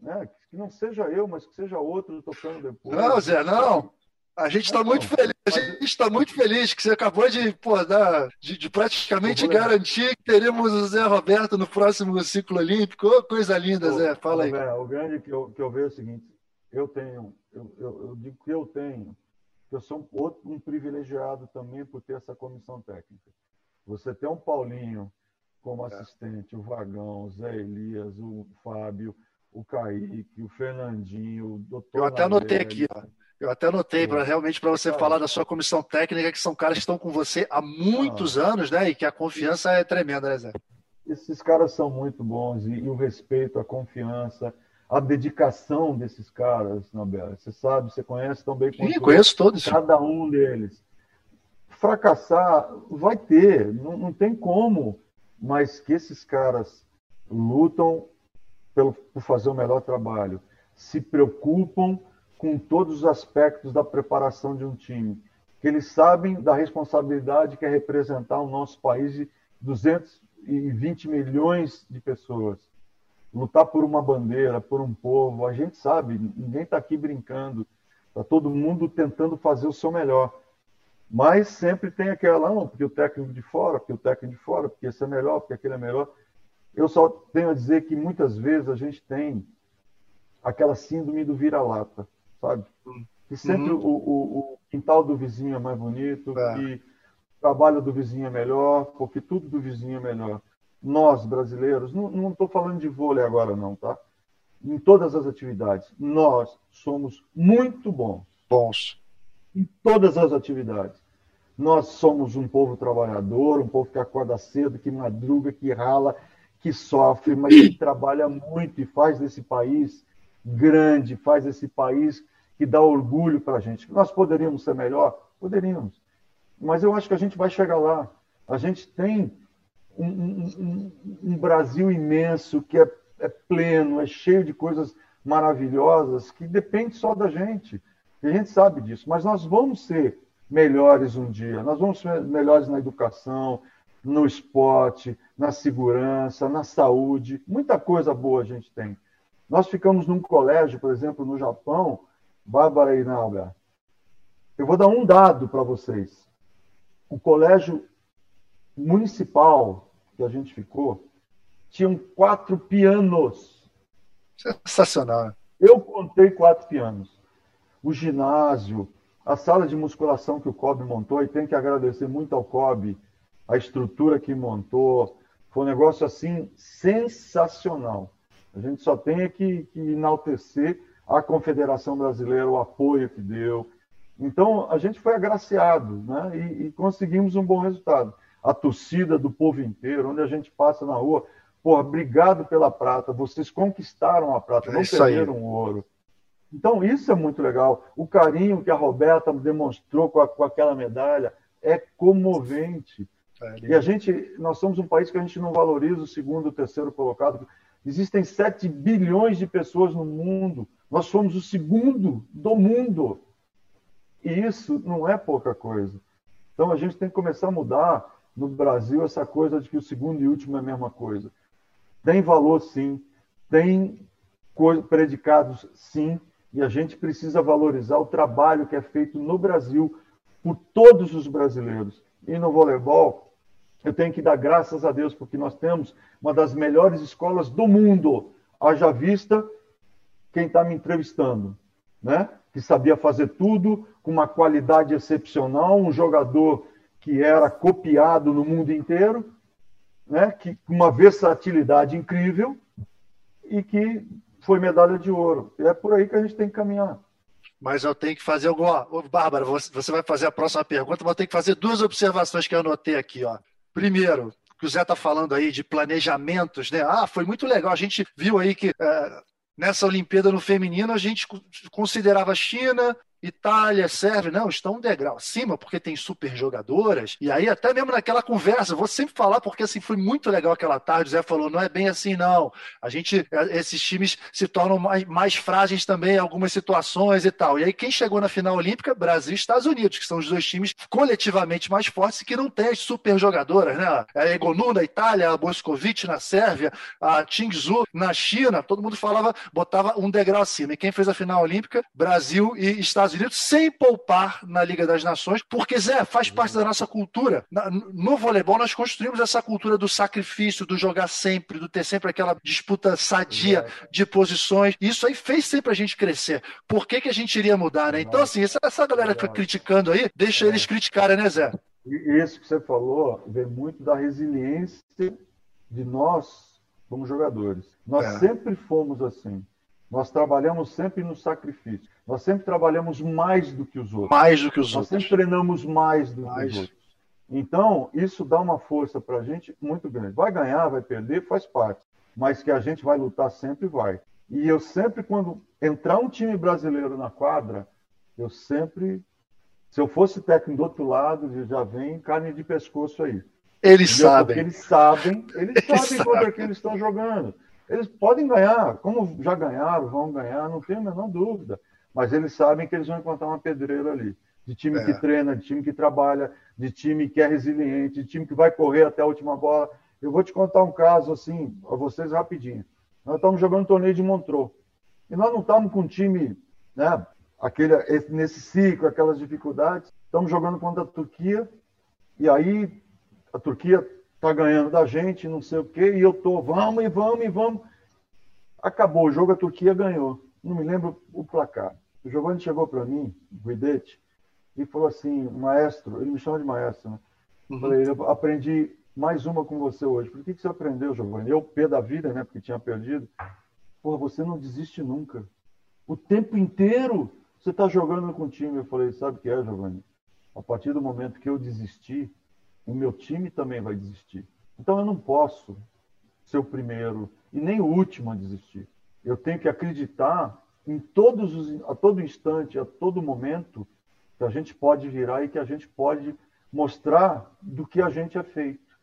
Né? Que não seja eu, mas que seja outro tocando depois. Não, Zé, não. A gente está muito feliz. A gente está muito feliz que você acabou de, pô, dar, de, de praticamente garantir que teremos o Zé Roberto no próximo ciclo olímpico. Oh, coisa linda, Zé. Fala aí. O grande que eu, que eu vejo é o seguinte: eu tenho, eu, eu, eu digo que eu tenho eu sou um, outro, um privilegiado também por ter essa comissão técnica. Você tem um Paulinho como é. assistente, o Vagão, o Zé Elias, o Fábio, o Kaique, o Fernandinho, o doutor. Eu até anotei aqui, ó. Eu até anotei para realmente para você falar da sua comissão técnica, que são caras que estão com você há muitos ah. anos, né? E que a confiança é tremenda, né, Zé? Esses caras são muito bons e, e o respeito, a confiança a dedicação desses caras, Nobel. Você sabe, você conhece tão bem quanto Sim, conheço todos. Cada um deles. Fracassar vai ter, não, não tem como, mas que esses caras lutam pelo, por fazer o melhor trabalho, se preocupam com todos os aspectos da preparação de um time, que eles sabem da responsabilidade que é representar o nosso país de 220 milhões de pessoas lutar por uma bandeira, por um povo. A gente sabe, ninguém está aqui brincando. Está todo mundo tentando fazer o seu melhor. Mas sempre tem aquela, não, porque o técnico de fora, porque o técnico de fora, porque esse é melhor, porque aquele é melhor. Eu só tenho a dizer que muitas vezes a gente tem aquela síndrome do vira-lata, sabe? Que sempre uhum. o, o, o, quintal do vizinho é mais bonito, é. que o trabalho do vizinho é melhor, porque tudo do vizinho é melhor nós brasileiros, não estou falando de vôlei agora não, tá? Em todas as atividades, nós somos muito bons. Bons. Em todas as atividades. Nós somos um povo trabalhador, um povo que acorda cedo, que madruga, que rala, que sofre, mas que trabalha muito e faz desse país grande, faz esse país que dá orgulho para a gente. Nós poderíamos ser melhor? Poderíamos. Mas eu acho que a gente vai chegar lá. A gente tem um, um, um Brasil imenso, que é, é, pleno, é cheio de coisas maravilhosas, que depende só da gente. E a gente sabe disso. Mas nós vamos ser melhores um dia. Nós vamos ser melhores na educação, no esporte, na segurança, na saúde. Muita coisa boa a gente tem. Nós ficamos num colégio, por exemplo, no Japão, Bárbara e Nalga. Eu vou dar um dado para vocês. O colégio municipal que a gente ficou, tinham quatro pianos. Sensacional. Eu contei quatro pianos. O ginásio, a sala de musculação que o COB montou, e tem que agradecer muito ao COB, a estrutura que montou. Foi um negócio assim sensacional. A gente só tem que, que enaltecer a Confederação Brasileira, o apoio que deu. Então, a gente foi agraciado né? e, e conseguimos um bom resultado a torcida do povo inteiro, onde a gente passa na rua. Porra, obrigado pela prata, vocês conquistaram a prata, é não perderam o ouro. Então, isso é muito legal. O carinho que a Roberta demonstrou com, a, com aquela medalha é comovente. É, e a gente, nós somos um país que a gente não valoriza o segundo, o terceiro colocado. Existem 7 bilhões de pessoas no mundo. Nós somos o segundo do mundo. E isso não é pouca coisa. Então a gente tem que começar a mudar no Brasil essa coisa de que o segundo e último é a mesma coisa. Tem valor, sim. Tem predicados, sim. E a gente precisa valorizar o trabalho que é feito no Brasil por todos os brasileiros. E no voleibol, eu tenho que dar graças a Deus, porque nós temos uma das melhores escolas do mundo. Haja vista quem está me entrevistando, né? que sabia fazer tudo com uma qualidade excepcional, um jogador que era copiado no mundo inteiro, né? que uma versatilidade incrível e que foi medalha de ouro. E é por aí que a gente tem que caminhar. Mas eu tenho que fazer alguma. Bárbara, você vai fazer a próxima pergunta, mas eu tenho que fazer duas observações que eu anotei aqui. Ó. Primeiro, que o Zé está falando aí de planejamentos, né? Ah, foi muito legal. A gente viu aí que é, nessa Olimpíada no feminino a gente considerava China, Itália, Sérvia, não, estão um degrau acima porque tem super jogadoras. E aí, até mesmo naquela conversa, vou sempre falar porque assim foi muito legal aquela tarde. O Zé falou: não é bem assim, não. A gente, é, esses times se tornam mais, mais frágeis também em algumas situações e tal. E aí, quem chegou na final olímpica? Brasil e Estados Unidos, que são os dois times coletivamente mais fortes e que não tem as super jogadoras, né? A Egonu na Itália, a Boscovic na Sérvia, a Tingzu na China. Todo mundo falava, botava um degrau acima. E quem fez a final olímpica? Brasil e Estados Estados Unidos sem poupar na Liga das Nações, porque, Zé, faz parte da nossa cultura. No voleibol, nós construímos essa cultura do sacrifício, do jogar sempre, do ter sempre aquela disputa sadia de posições. Isso aí fez sempre a gente crescer. Por que, que a gente iria mudar, né? Então, assim, essa, galera que foi criticando aí, deixa eles criticarem, né, Zé? E isso que você falou vem muito da resiliência de nós como jogadores. Nós é. sempre fomos assim. Nós trabalhamos sempre no sacrifício. Nós sempre trabalhamos mais do que os outros. Mais do que os Nós outros. sempre treinamos mais do mais. que os outros. Então, isso dá uma força para a gente muito grande. Vai ganhar, vai perder, faz parte. Mas que a gente vai lutar sempre, vai. E eu sempre, quando entrar um time brasileiro na quadra, eu sempre, se eu fosse técnico do outro lado, já vem carne de pescoço aí. Eles Entendeu? sabem. Porque eles sabem, eles, eles sabem, sabem contra quem eles estão jogando. Eles podem ganhar, como já ganharam, vão ganhar, não tenho a menor dúvida. Mas eles sabem que eles vão encontrar uma pedreira ali. De time é. que treina, de time que trabalha, de time que é resiliente, de time que vai correr até a última bola. Eu vou te contar um caso assim, a vocês rapidinho. Nós estamos jogando um torneio de Montreux. E nós não estamos com um time, né, aquele, nesse ciclo, aquelas dificuldades. Estamos jogando contra a Turquia. E aí a Turquia tá ganhando da gente, não sei o quê, e eu tô, vamos e vamos e vamos. Acabou o jogo, a Turquia ganhou. Não me lembro o placar. O Giovanni chegou para mim, Guidete, e falou assim, maestro, ele me chama de maestro, né? Uhum. Falei, eu aprendi mais uma com você hoje. Por que, que você aprendeu, Giovanni? Eu, pé da vida, né? Porque tinha perdido. Pô, você não desiste nunca. O tempo inteiro você está jogando com o time. Eu falei, sabe o que é, Giovanni? A partir do momento que eu desisti, o meu time também vai desistir. Então eu não posso ser o primeiro e nem o último a desistir. Eu tenho que acreditar em todos os, a todo instante, a todo momento, que a gente pode virar e que a gente pode mostrar do que a gente é feito.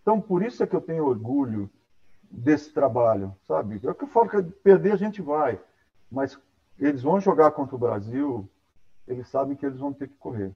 Então, por isso é que eu tenho orgulho desse trabalho, sabe? É o que eu falo que perder a gente vai, mas eles vão jogar contra o Brasil, eles sabem que eles vão ter que correr.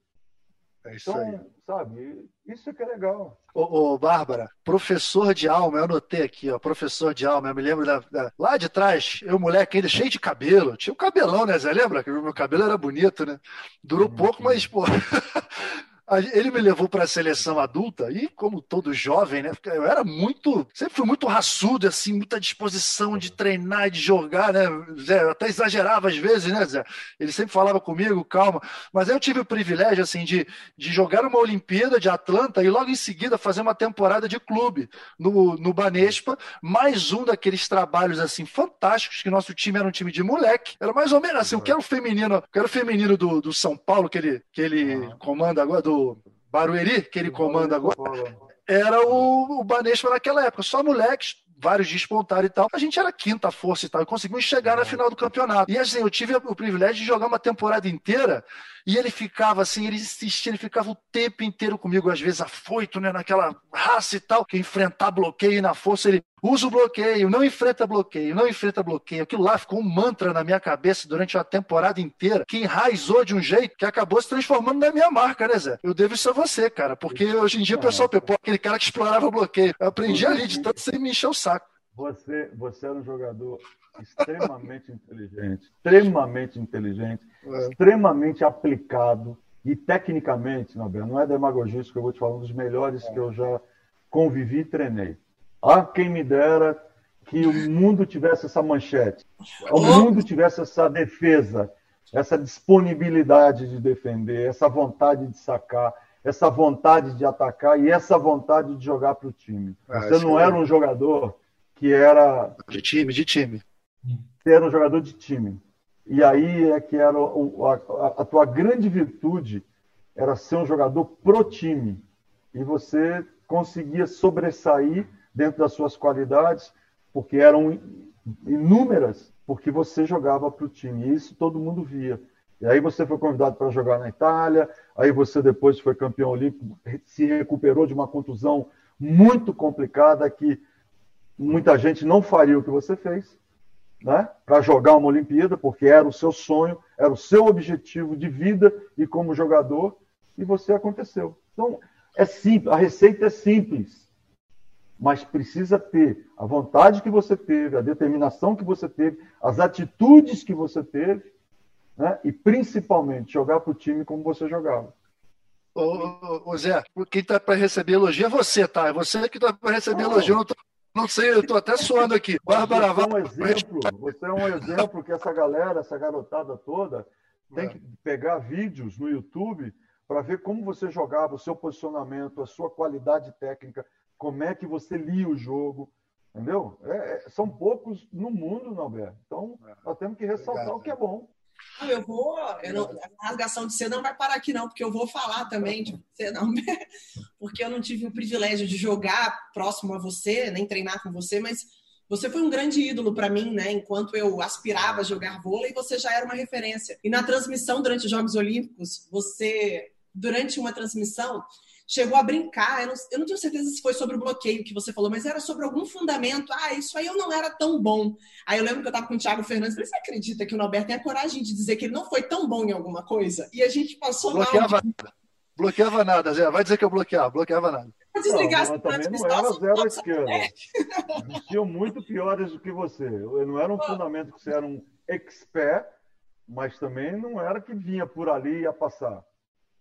É isso então, aí. sabe, isso é que é legal. Ô, ô, Bárbara, professor de alma, eu anotei aqui, ó, professor de alma, eu me lembro da, da, lá de trás, eu, moleque, ainda cheio de cabelo, tinha um cabelão, né, Zé? Lembra que meu cabelo era bonito, né? Durou uhum. pouco, mas, pô, Ele me levou para a seleção adulta e, como todo jovem, né? Eu era muito, sempre fui muito raçudo, assim, muita disposição de treinar, de jogar, né? Zé, eu até exagerava às vezes, né, Zé? Ele sempre falava comigo, calma. Mas aí eu tive o privilégio, assim, de, de jogar uma Olimpíada de Atlanta e logo em seguida fazer uma temporada de clube no, no Banespa, mais um daqueles trabalhos, assim, fantásticos, que nosso time era um time de moleque. Era mais ou menos assim, o que era o feminino, o que era o feminino do, do São Paulo, que ele, que ele comanda agora, do Barueri, que ele comanda agora, era o, o Banespa naquela época. Só moleques, vários despontaram e tal. A gente era quinta força e tal, e conseguimos chegar na final do campeonato. E assim, eu tive o privilégio de jogar uma temporada inteira e ele ficava assim, ele insistia, ele ficava o tempo inteiro comigo, às vezes afoito, né, naquela raça e tal, que enfrentar bloqueio na força, ele usa o bloqueio, não enfrenta bloqueio, não enfrenta bloqueio. Aquilo lá ficou um mantra na minha cabeça durante uma temporada inteira, que enraizou de um jeito que acabou se transformando na minha marca, né, Zé? Eu devo isso a você, cara, porque hoje em dia o pessoal, pô, aquele cara que explorava bloqueio. Eu aprendi ali de tanto você me encher o saco. Você, você era um jogador extremamente inteligente, extremamente inteligente, é. extremamente aplicado e tecnicamente, Nobel, não é demagogia isso que eu vou te falar, um dos melhores que eu já convivi e treinei. Ah, quem me dera que o mundo tivesse essa manchete, o mundo tivesse essa defesa, essa disponibilidade de defender, essa vontade de sacar, essa vontade de atacar e essa vontade de jogar para o time. Ah, Você não era um jogador que era. De time, de time. Você era um jogador de time. E aí é que era a, a, tua grande virtude era ser um jogador pro time. E você conseguia sobressair dentro das suas qualidades, porque eram inúmeras, porque você jogava para o time. E isso todo mundo via. E aí você foi convidado para jogar na Itália, aí você depois foi campeão olímpico, se recuperou de uma contusão muito complicada que muita gente não faria o que você fez, né? Para jogar uma Olimpíada, porque era o seu sonho, era o seu objetivo de vida e como jogador, e você aconteceu. Então, é simples, a receita é simples, mas precisa ter a vontade que você teve, a determinação que você teve, as atitudes que você teve né? e principalmente jogar para o time como você jogava. Ô, ô, Zé, quem está para receber elogio é você, tá? É você que está para receber elogio. Não, não sei, eu estou até suando aqui. Bárbara, você é um exemplo. Você é um exemplo que essa galera, essa garotada toda, tem que pegar vídeos no YouTube para ver como você jogava, o seu posicionamento, a sua qualidade técnica, como é que você lia o jogo. Entendeu? É, é são poucos no mundo, Norberto. Então, nós temos que ressaltar Obrigado. o que é bom. Eu vou. Eu não, a rasgação de seda não vai parar aqui, não, porque eu vou falar também de você, não. Porque eu não tive o privilégio de jogar próximo a você, nem treinar com você, mas você foi um grande ídolo para mim, né? Enquanto eu aspirava a jogar vôlei, você já era uma referência. E na transmissão durante os Jogos Olímpicos, você, durante uma transmissão, chegou a brincar. Eu não, eu não tenho certeza se foi sobre o bloqueio que você falou, mas era sobre algum fundamento. Ah, isso aí eu não era tão bom. Aí eu lembro que eu estava com o Thiago Fernandes. Falei, você acredita que o Norberto tem a coragem de dizer que ele não foi tão bom em alguma coisa? E a gente passou bloqueava, mal. Bloqueava nada, Zé. Vai dizer que eu bloqueava. Bloqueava nada. Desligar não, mas também não era zero à esquerda. Existiam muito piores do que você. Eu não era um fundamento que você era um expert, mas também não era que vinha por ali e ia passar.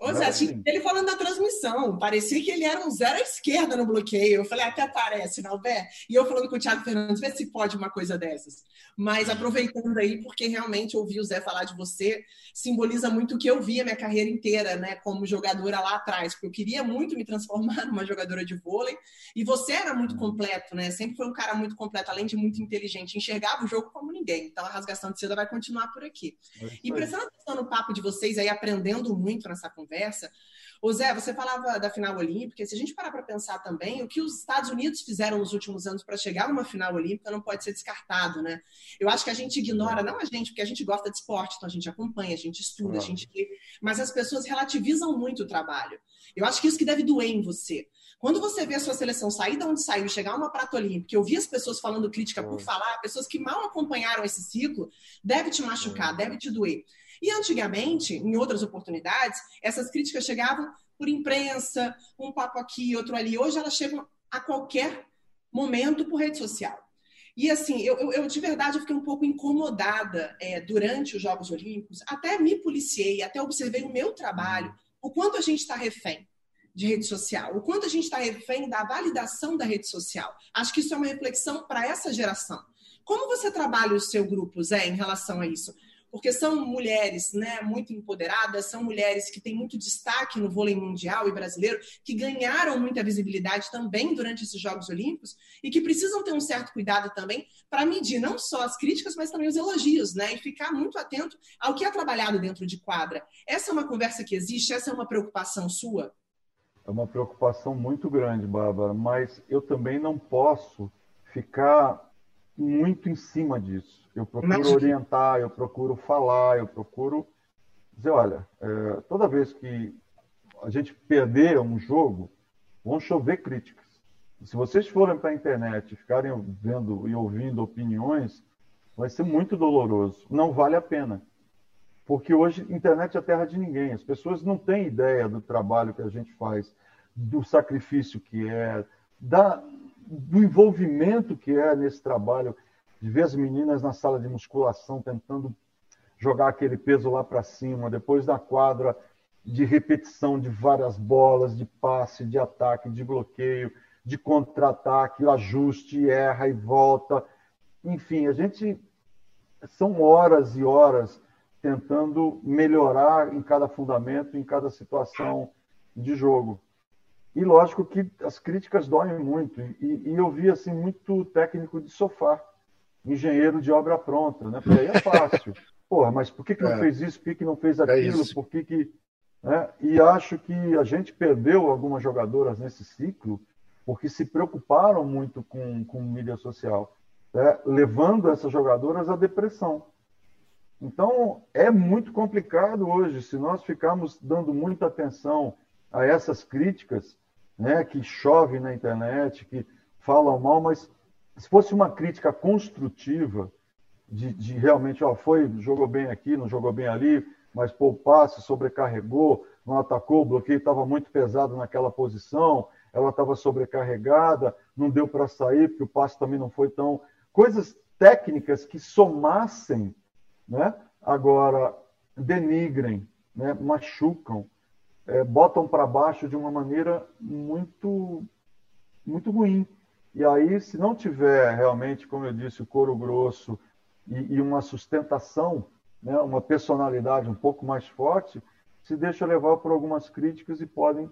Ô, Zé, assim, ele falando da transmissão, parecia que ele era um zero à esquerda no bloqueio. Eu falei, até parece, não, Bé? E eu falando com o Thiago Fernandes, vê se pode uma coisa dessas. Mas aproveitando aí, porque realmente ouvir o Zé falar de você simboliza muito o que eu vi a minha carreira inteira, né, como jogadora lá atrás, porque eu queria muito me transformar numa jogadora de vôlei, e você era muito completo, né? Sempre foi um cara muito completo, além de muito inteligente, enxergava o jogo como ninguém. Então a rasgação de seda vai continuar por aqui. É e prestando atenção no papo de vocês aí, aprendendo muito nessa conversa, conversa. Ô Zé, você falava da final olímpica, se a gente parar para pensar também, o que os Estados Unidos fizeram nos últimos anos para chegar numa final olímpica não pode ser descartado, né? Eu acho que a gente ignora, não a gente, porque a gente gosta de esporte, então a gente acompanha, a gente estuda, a gente lê, mas as pessoas relativizam muito o trabalho. Eu acho que isso que deve doer em você. Quando você vê a sua seleção sair de onde saiu, chegar a uma prata olímpica, eu vi as pessoas falando crítica por falar, pessoas que mal acompanharam esse ciclo, deve te machucar, deve te doer. E antigamente, em outras oportunidades, essas críticas chegavam por imprensa, um papo aqui, outro ali. Hoje elas chegam a qualquer momento por rede social. E assim, eu, eu, eu, de verdade eu fiquei um pouco incomodada é, durante os Jogos Olímpicos, até me policiei, até observei o meu trabalho, o quanto a gente está refém de rede social, o quanto a gente está refém da validação da rede social. Acho que isso é uma reflexão para essa geração. Como você trabalha o seu grupo, Zé, em relação a isso? Porque são mulheres né, muito empoderadas, são mulheres que têm muito destaque no vôlei mundial e brasileiro, que ganharam muita visibilidade também durante esses Jogos Olímpicos e que precisam ter um certo cuidado também para medir não só as críticas, mas também os elogios, né? E ficar muito atento ao que é trabalhado dentro de quadra. Essa é uma conversa que existe, essa é uma preocupação sua? É uma preocupação muito grande, Bárbara, mas eu também não posso ficar muito em cima disso. Eu procuro Imagina. orientar, eu procuro falar, eu procuro dizer, olha, é, toda vez que a gente perder um jogo, vão chover críticas. Se vocês forem para a internet e ficarem vendo e ouvindo opiniões, vai ser muito doloroso. Não vale a pena. Porque hoje internet é terra de ninguém. As pessoas não têm ideia do trabalho que a gente faz, do sacrifício que é, da, do envolvimento que é nesse trabalho, de ver as meninas na sala de musculação tentando jogar aquele peso lá para cima, depois da quadra de repetição de várias bolas, de passe, de ataque, de bloqueio, de contra-ataque, ajuste, erra e volta. Enfim, a gente são horas e horas tentando melhorar em cada fundamento, em cada situação de jogo. E lógico que as críticas doem muito. E, e eu vi assim muito técnico de sofá, engenheiro de obra pronta, né? Porque aí é fácil. Porra, mas por que, que não é. fez isso? Por que, que não fez é aquilo? É por que, que. Né? E acho que a gente perdeu algumas jogadoras nesse ciclo porque se preocuparam muito com, com mídia social, né? levando essas jogadoras à depressão. Então, é muito complicado hoje, se nós ficarmos dando muita atenção a essas críticas, né, que chovem na internet, que falam mal, mas se fosse uma crítica construtiva, de, de realmente, ó, foi, jogou bem aqui, não jogou bem ali, mas pô, o passe sobrecarregou, não atacou, o bloqueio estava muito pesado naquela posição, ela estava sobrecarregada, não deu para sair, porque o passe também não foi tão. Coisas técnicas que somassem, né? agora denigrem, né? machucam, é, botam para baixo de uma maneira muito, muito ruim. E aí, se não tiver realmente, como eu disse, o couro grosso e, e uma sustentação, né, uma personalidade um pouco mais forte, se deixa levar por algumas críticas e podem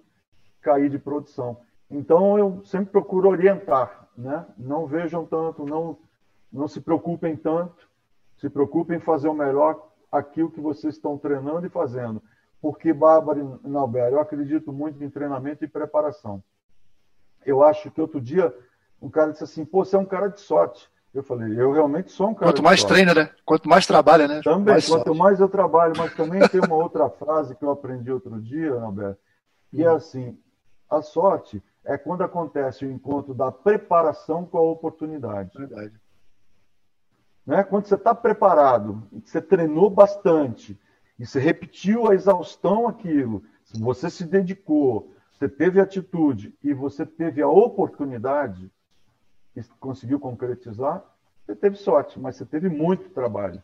cair de produção. Então, eu sempre procuro orientar, né? Não vejam tanto, não, não se preocupem tanto, se preocupem em fazer o melhor aquilo que vocês estão treinando e fazendo. Porque, Bárbara e Nalber, eu acredito muito em treinamento e preparação. Eu acho que outro dia um cara disse assim, pô, você é um cara de sorte. Eu falei, eu realmente sou um cara Quanto mais treina, né? Quanto mais trabalha, né? Também, mais quanto sorte. mais eu trabalho, mas também tem uma outra frase que eu aprendi outro dia, Nalber, que é hum. assim, a sorte é quando acontece o encontro da preparação com a oportunidade. Verdade. Né? Quando você está preparado, você treinou bastante, e você repetiu a exaustão aquilo, você se dedicou, você teve atitude e você teve a oportunidade e conseguiu concretizar, você teve sorte, mas você teve muito trabalho.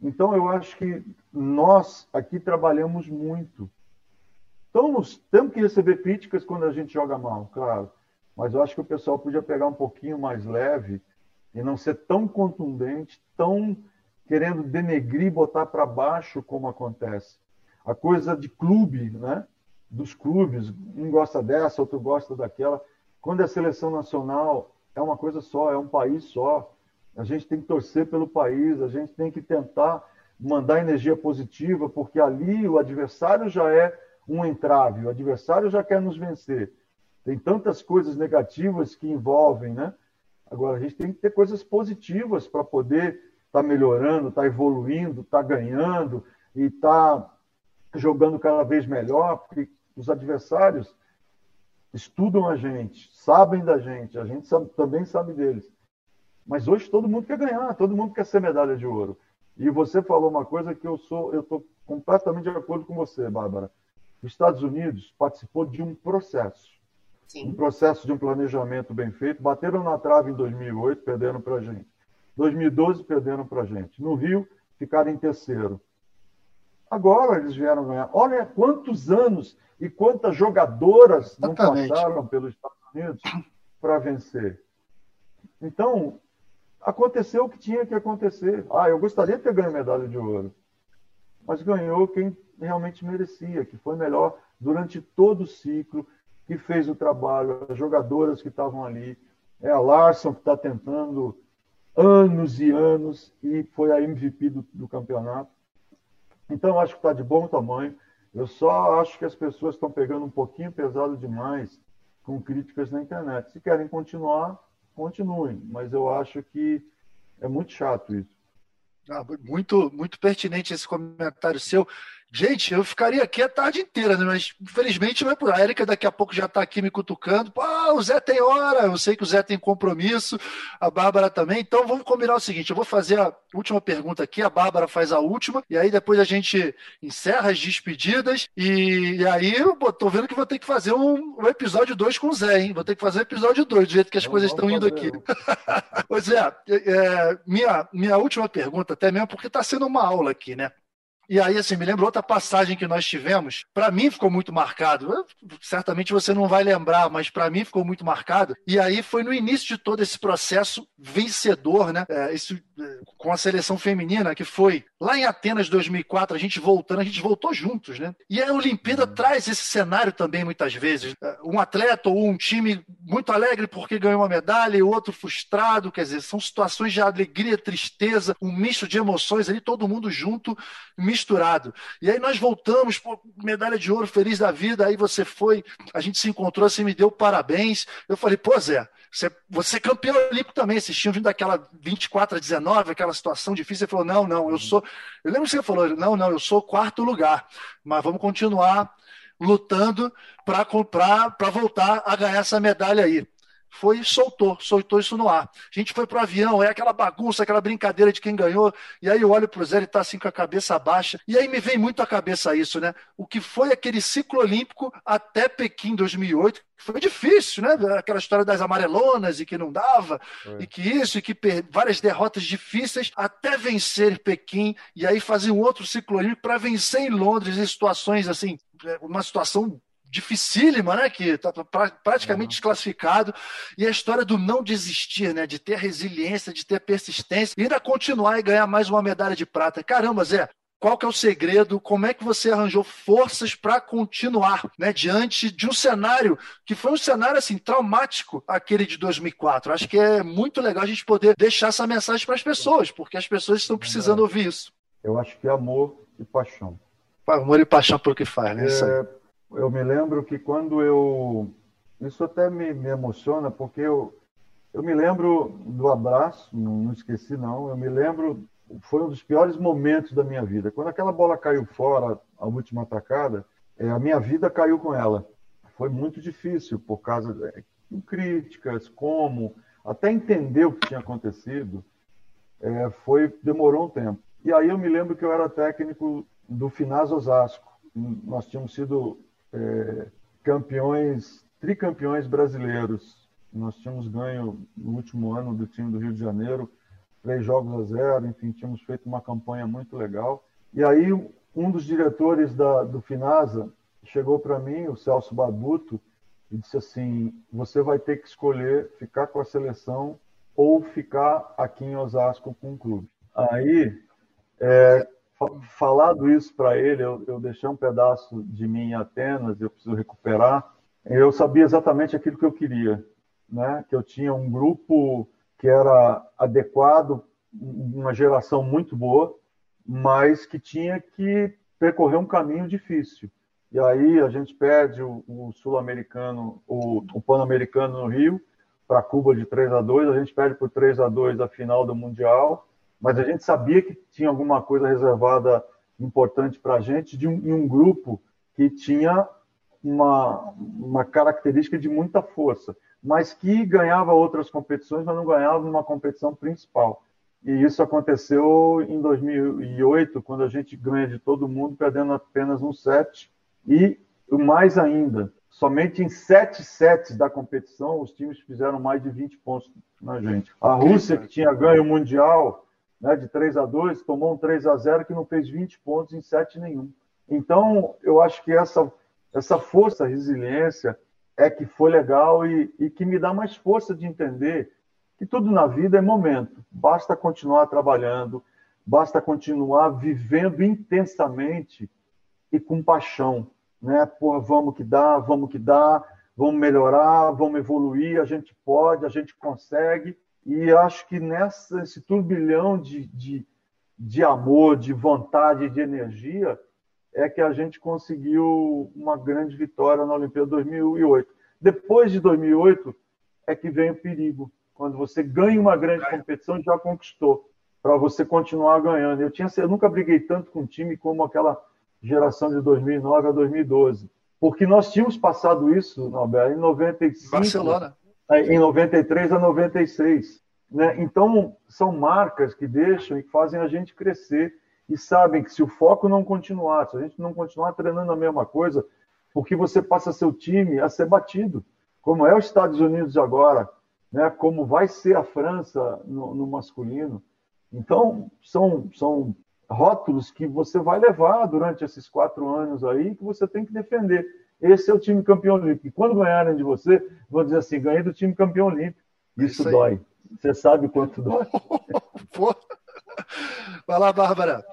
Então, eu acho que nós aqui trabalhamos muito então, temos que receber críticas quando a gente joga mal, claro. Mas eu acho que o pessoal podia pegar um pouquinho mais leve e não ser tão contundente, tão querendo denegrir, botar para baixo como acontece. A coisa de clube, né? Dos clubes, um gosta dessa, outro gosta daquela. Quando é seleção nacional, é uma coisa só, é um país só. A gente tem que torcer pelo país, a gente tem que tentar mandar energia positiva, porque ali o adversário já é um entrave, o adversário já quer nos vencer. Tem tantas coisas negativas que envolvem, né? Agora, a gente tem que ter coisas positivas para poder estar tá melhorando, estar tá evoluindo, estar tá ganhando e estar tá jogando cada vez melhor, porque os adversários estudam a gente, sabem da gente, a gente sabe, também sabe deles. Mas hoje todo mundo quer ganhar, todo mundo quer ser medalha de ouro. E você falou uma coisa que eu sou, eu estou completamente de acordo com você, Bárbara os Estados Unidos participou de um processo, Sim. um processo de um planejamento bem feito. Bateram na trave em 2008, perderam para a gente. 2012 perderam para a gente. No Rio ficaram em terceiro. Agora eles vieram ganhar. Olha quantos anos e quantas jogadoras Exatamente. não passaram pelos Estados Unidos para vencer. Então, aconteceu o que tinha que acontecer. Ah, eu gostaria de ter ganho medalha de ouro. Mas ganhou quem realmente merecia, que foi melhor durante todo o ciclo, que fez o trabalho, as jogadoras que estavam ali. É a Larson que está tentando anos e anos e foi a MVP do, do campeonato. Então, acho que está de bom tamanho. Eu só acho que as pessoas estão pegando um pouquinho pesado demais com críticas na internet. Se querem continuar, continuem, mas eu acho que é muito chato isso. Ah, muito, muito pertinente esse comentário seu. Gente, eu ficaria aqui a tarde inteira, né? mas infelizmente não é por. A Érica daqui a pouco já está aqui me cutucando. Pô, o Zé tem hora, eu sei que o Zé tem compromisso, a Bárbara também. Então vamos combinar o seguinte: eu vou fazer a última pergunta aqui, a Bárbara faz a última, e aí depois a gente encerra as despedidas. E, e aí eu tô vendo que vou ter que fazer um, um episódio 2 com o Zé, hein? Vou ter que fazer um episódio 2, do jeito que as coisas estão indo aqui. pois é, é, minha, minha última pergunta, até mesmo porque está sendo uma aula aqui, né? E aí, assim, me lembro outra passagem que nós tivemos. Para mim ficou muito marcado. Certamente você não vai lembrar, mas para mim ficou muito marcado. E aí foi no início de todo esse processo vencedor, né? É, esse, é, com a seleção feminina, que foi lá em Atenas 2004, a gente voltando, a gente voltou juntos, né? E a Olimpíada uhum. traz esse cenário também muitas vezes. É, um atleta ou um time muito alegre porque ganhou uma medalha e outro frustrado, quer dizer, são situações de alegria, tristeza, um misto de emoções ali, todo mundo junto, misturado. E aí nós voltamos, pô, medalha de ouro, feliz da vida. Aí você foi, a gente se encontrou, você me deu parabéns. Eu falei, pô, Zé, você, você é campeão olímpico também. Vocês tinham vindo daquela 24 a 19, aquela situação difícil. Você falou, não, não, eu sou. Eu lembro que você falou, não, não, eu sou quarto lugar, mas vamos continuar lutando para voltar a ganhar essa medalha aí foi e soltou, soltou isso no ar. A gente foi pro avião, é aquela bagunça, aquela brincadeira de quem ganhou, e aí eu olho pro Zé, ele tá assim com a cabeça baixa, e aí me vem muito à cabeça isso, né? O que foi aquele ciclo olímpico até Pequim 2008, foi difícil, né? Aquela história das amarelonas e que não dava, é. e que isso, e que várias derrotas difíceis até vencer Pequim, e aí fazer um outro ciclo olímpico para vencer em Londres em situações assim, é, uma situação dificílima, né? Que está pra, praticamente uhum. desclassificado. E a história do não desistir, né? De ter resiliência, de ter persistência e ainda continuar e ganhar mais uma medalha de prata. Caramba, Zé, qual que é o segredo? Como é que você arranjou forças para continuar, né, diante de um cenário que foi um cenário assim traumático, aquele de 2004. Acho que é muito legal a gente poder deixar essa mensagem para as pessoas, porque as pessoas estão precisando ouvir isso. Eu acho que é amor e paixão. Amor e paixão pelo que faz, né? É, eu me lembro que quando eu. Isso até me, me emociona, porque eu, eu me lembro do abraço, não, não, esqueci não, eu me lembro, foi um dos piores momentos da minha vida. Quando aquela bola caiu fora, a última atacada, é, a minha vida caiu com ela. Foi muito difícil, por causa de críticas, como, até entender o que tinha acontecido, é, foi demorou um tempo. E aí eu me lembro que eu era técnico do Finaz Osasco. Nós tínhamos sido é, campeões, tricampeões brasileiros. Nós tínhamos ganho no último ano do time do Rio de Janeiro, três jogos a zero, enfim, tínhamos feito uma campanha muito legal. E aí um dos diretores da, do Finasa chegou para mim, o Celso Babuto, e disse assim: você vai ter que escolher ficar com a seleção ou ficar aqui em Osasco com o clube. Aí é, falado isso para ele, eu, eu, deixei um pedaço de mim em Atenas, eu preciso recuperar. Eu sabia exatamente aquilo que eu queria, né? Que eu tinha um grupo que era adequado, uma geração muito boa, mas que tinha que percorrer um caminho difícil. E aí a gente perde o, o sul-americano, o, o pan-americano no Rio para Cuba de 3 a 2, a gente perde por 3 a 2 a final do mundial mas a gente sabia que tinha alguma coisa reservada importante para a gente de um, em um grupo que tinha uma, uma característica de muita força, mas que ganhava outras competições, mas não ganhava numa competição principal. E isso aconteceu em 2008, quando a gente ganha de todo mundo, perdendo apenas um set. E mais ainda, somente em sete sets da competição, os times fizeram mais de 20 pontos na gente. A Rússia, que tinha ganho o Mundial, né, de 3 a 2 tomou um 3 a 0 que não fez 20 pontos em sete nenhum. Então, eu acho que essa, essa força, resiliência, é que foi legal e, e que me dá mais força de entender que tudo na vida é momento. Basta continuar trabalhando, basta continuar vivendo intensamente e com paixão. Né? Pô, vamos que dá, vamos que dá, vamos melhorar, vamos evoluir, a gente pode, a gente consegue. E acho que nessa, nesse turbilhão de, de, de amor, de vontade, de energia, é que a gente conseguiu uma grande vitória na Olimpíada 2008. Depois de 2008 é que vem o perigo, Quando você ganha uma grande competição, já conquistou para você continuar ganhando. Eu tinha, eu nunca briguei tanto com um time como aquela geração de 2009 a 2012, porque nós tínhamos passado isso, Norberto, em 95, Barcelona, em 93 a 96. Né? Então, são marcas que deixam e fazem a gente crescer e sabem que se o foco não continuar, se a gente não continuar treinando a mesma coisa, porque você passa seu time a ser batido, como é os Estados Unidos agora, né? como vai ser a França no, no masculino. Então, são, são rótulos que você vai levar durante esses quatro anos aí, que você tem que defender. Esse é o time campeão olímpico. E quando ganharem de você, vão dizer assim: ganhei do time campeão olímpico. Isso, Isso dói. Você sabe quanto dói. Vai lá, Bárbara.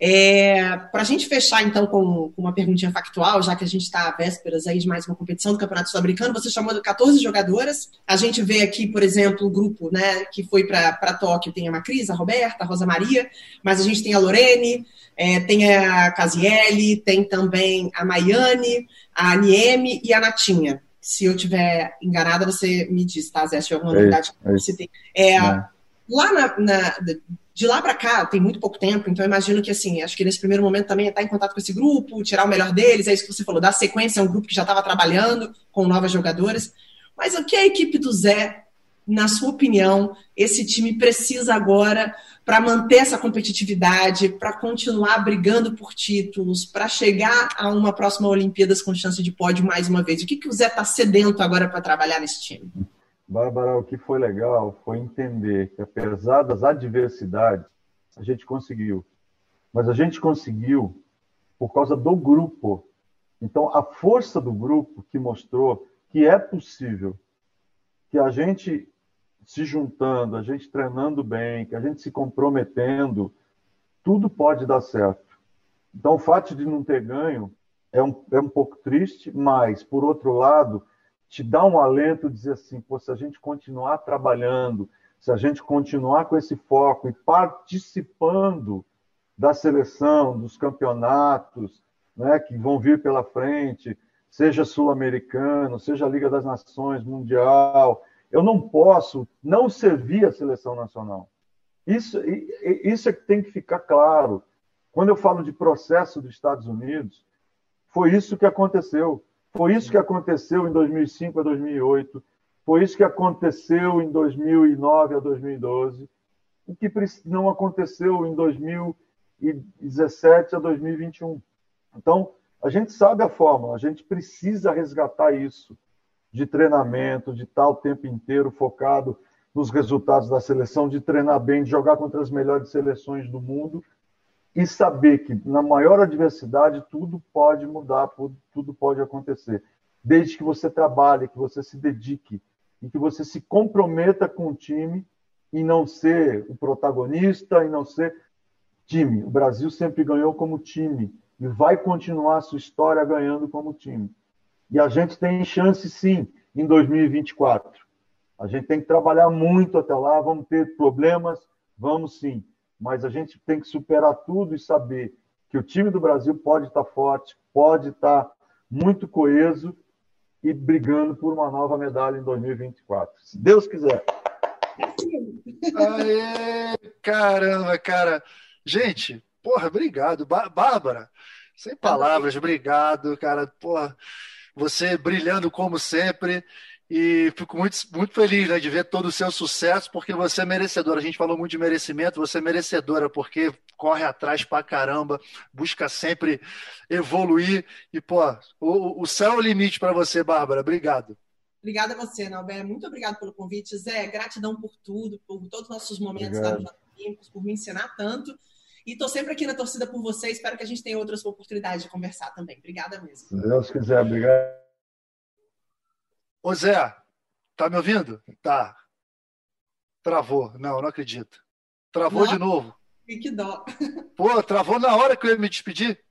É, Para a gente fechar, então, com, com, uma perguntinha factual, já que a gente está à vésperas aí de mais uma competição do Campeonato Sul-Americano, você chamou 14 jogadoras. A gente vê aqui, por exemplo, o grupo né, que foi para Tóquio, tem a Macris, a Roberta, a Rosa Maria, mas a gente tem a Lorene, é, tem a Casiele, tem também a Maiane, a Nieme e a Natinha. Se eu tiver enganada, você me diz, tá, Zé? Se tiver alguma é novidade que você tem. É, é. Lá na, na de lá para cá, tem muito pouco tempo, então eu imagino que, assim, acho que nesse primeiro momento também é estar em contato com esse grupo, tirar o melhor deles, é isso que você falou, dar sequência, é um grupo que já estava trabalhando com novas jogadoras. Mas o que a equipe do Zé, na sua opinião, esse time precisa agora para manter essa competitividade, para continuar brigando por títulos, para chegar a uma próxima Olimpíadas com chance de pódio mais uma vez? O que, que o Zé está sedento agora para trabalhar nesse time? Bárbara, o que foi legal foi entender que, apesar das adversidades, a gente conseguiu. Mas a gente conseguiu por causa do grupo. Então, a força do grupo que mostrou que é possível, que a gente se juntando, a gente treinando bem, que a gente se comprometendo, tudo pode dar certo. Então, o fato de não ter ganho é um, é um pouco triste, mas, por outro lado, te dá um alento dizer assim, pô, se a gente continuar trabalhando, se a gente continuar com esse foco e participando da seleção, dos campeonatos né, que vão vir pela frente, seja sul-americano, seja Liga das Nações, Mundial, eu não posso não servir a seleção nacional. Isso, isso é que tem que ficar claro. Quando eu falo de processo dos Estados Unidos, foi isso que aconteceu. Foi isso que aconteceu em 2005 a 2008, foi isso que aconteceu em 2009 a 2012, o que não aconteceu em 2017 a 2021. Então, a gente sabe a fórmula, a gente precisa resgatar isso de treinamento, de estar o tempo inteiro focado nos resultados da seleção, de treinar bem, de jogar contra as melhores seleções do mundo e saber que na maior adversidade tudo pode mudar, tudo pode acontecer, desde que você trabalhe, que você se dedique e que você se comprometa com o time e não ser o protagonista e não ser time. O Brasil sempre ganhou como time e vai continuar a sua história ganhando como time. E a gente tem chance sim em 2024. A gente tem que trabalhar muito até lá, vamos ter problemas, vamos sim mas a gente tem que superar tudo e saber que o time do Brasil pode estar forte, pode estar muito coeso e brigando por uma nova medalha em 2024. Se Deus quiser. Aê, caramba, cara. Gente, porra, obrigado. Bárbara, sem palavras, obrigado, cara. Porra, você brilhando como sempre. E fico muito, muito feliz né, de ver todo o seu sucesso, porque você é merecedora. A gente falou muito de merecimento, você é merecedora, porque corre atrás pra caramba, busca sempre evoluir. E, pô, o, o céu é o limite para você, Bárbara. Obrigado. Obrigada a você, Nalber. Muito obrigado pelo convite. Zé, gratidão por tudo, por todos os nossos momentos lá nos Olímpicos, por me ensinar tanto. E estou sempre aqui na torcida por você. Espero que a gente tenha outras oportunidades de conversar também. Obrigada mesmo. Se Deus quiser, obrigado. Ô Zé, tá me ouvindo? Tá. Travou. Não, não acredito. Travou não. de novo. Que dó. Pô, travou na hora que eu ia me despedir.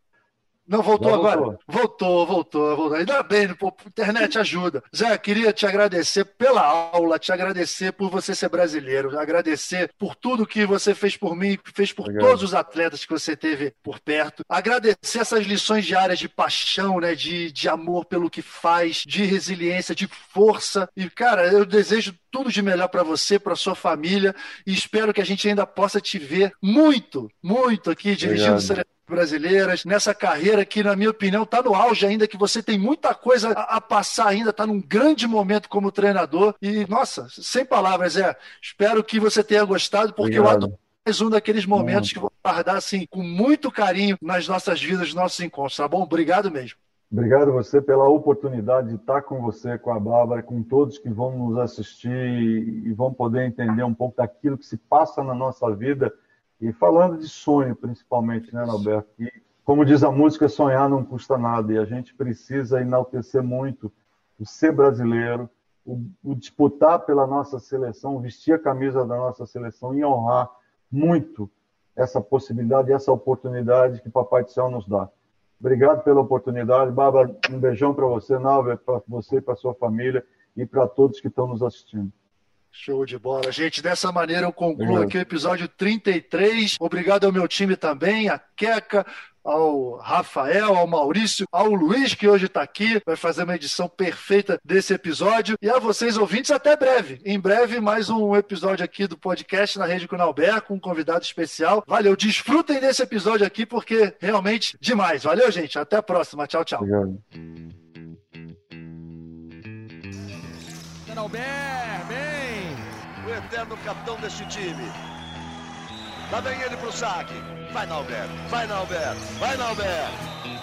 Não, voltou Já agora? voltou. Voltou, voltou, voltou. Ainda bem, pô, internet ajuda. Zé, queria te agradecer pela aula, te agradecer por você ser brasileiro, agradecer por tudo que você fez por mim, fez por Obrigado. todos os atletas que você teve por perto. Agradecer essas lições diárias de paixão, né, de, de amor pelo que faz, de resiliência, de força. E, cara, eu desejo tudo de melhor para você, para sua família, e espero que a gente ainda possa te ver muito, muito aqui dirigindo Obrigado. Brasileiras, nessa carreira que, na minha opinião, está no auge ainda, que você tem muita coisa a, a passar ainda, está num grande momento como treinador. E, nossa, sem palavras, é. Espero que você tenha gostado, porque eu Obrigado. adoro mais um daqueles momentos que vou guardar assim, com muito carinho nas nossas vidas, nos nossos encontros, tá bom? Obrigado mesmo. Obrigado você pela oportunidade de estar com você, com a Bárbara, com todos que vão nos assistir e vão poder entender um pouco daquilo que se passa na nossa vida. E falando de sonho, principalmente, né, Alberto? E, como diz a música, sonhar não custa nada. E a gente precisa enaltecer muito o ser brasileiro, o, o disputar pela nossa seleção, vestir a camisa da nossa seleção e honrar muito essa possibilidade, essa oportunidade que Papai do Céu nos dá. Obrigado pela oportunidade. Bárbara, um beijão para você, Nalva, para você e para sua família e para todos que estão nos assistindo. Show de bola. Gente, dessa maneira eu concluo Obrigado. aqui o episódio 33. Obrigado ao meu time também, a Queca, ao Rafael, ao Maurício, ao Luiz, que hoje está aqui, vai fazer uma edição perfeita desse episódio. E a vocês, ouvintes, até breve. Em breve, mais um episódio aqui do podcast na Rede Cunalber, com um convidado especial. Valeu, desfrutem desse episódio aqui, porque realmente demais. Valeu, gente. Até a próxima. Tchau, tchau. Obrigado. Eterno capitão deste time. Lá vem ele pro saque. Vai, Nalber. Vai, Nalber. Vai, Nalber.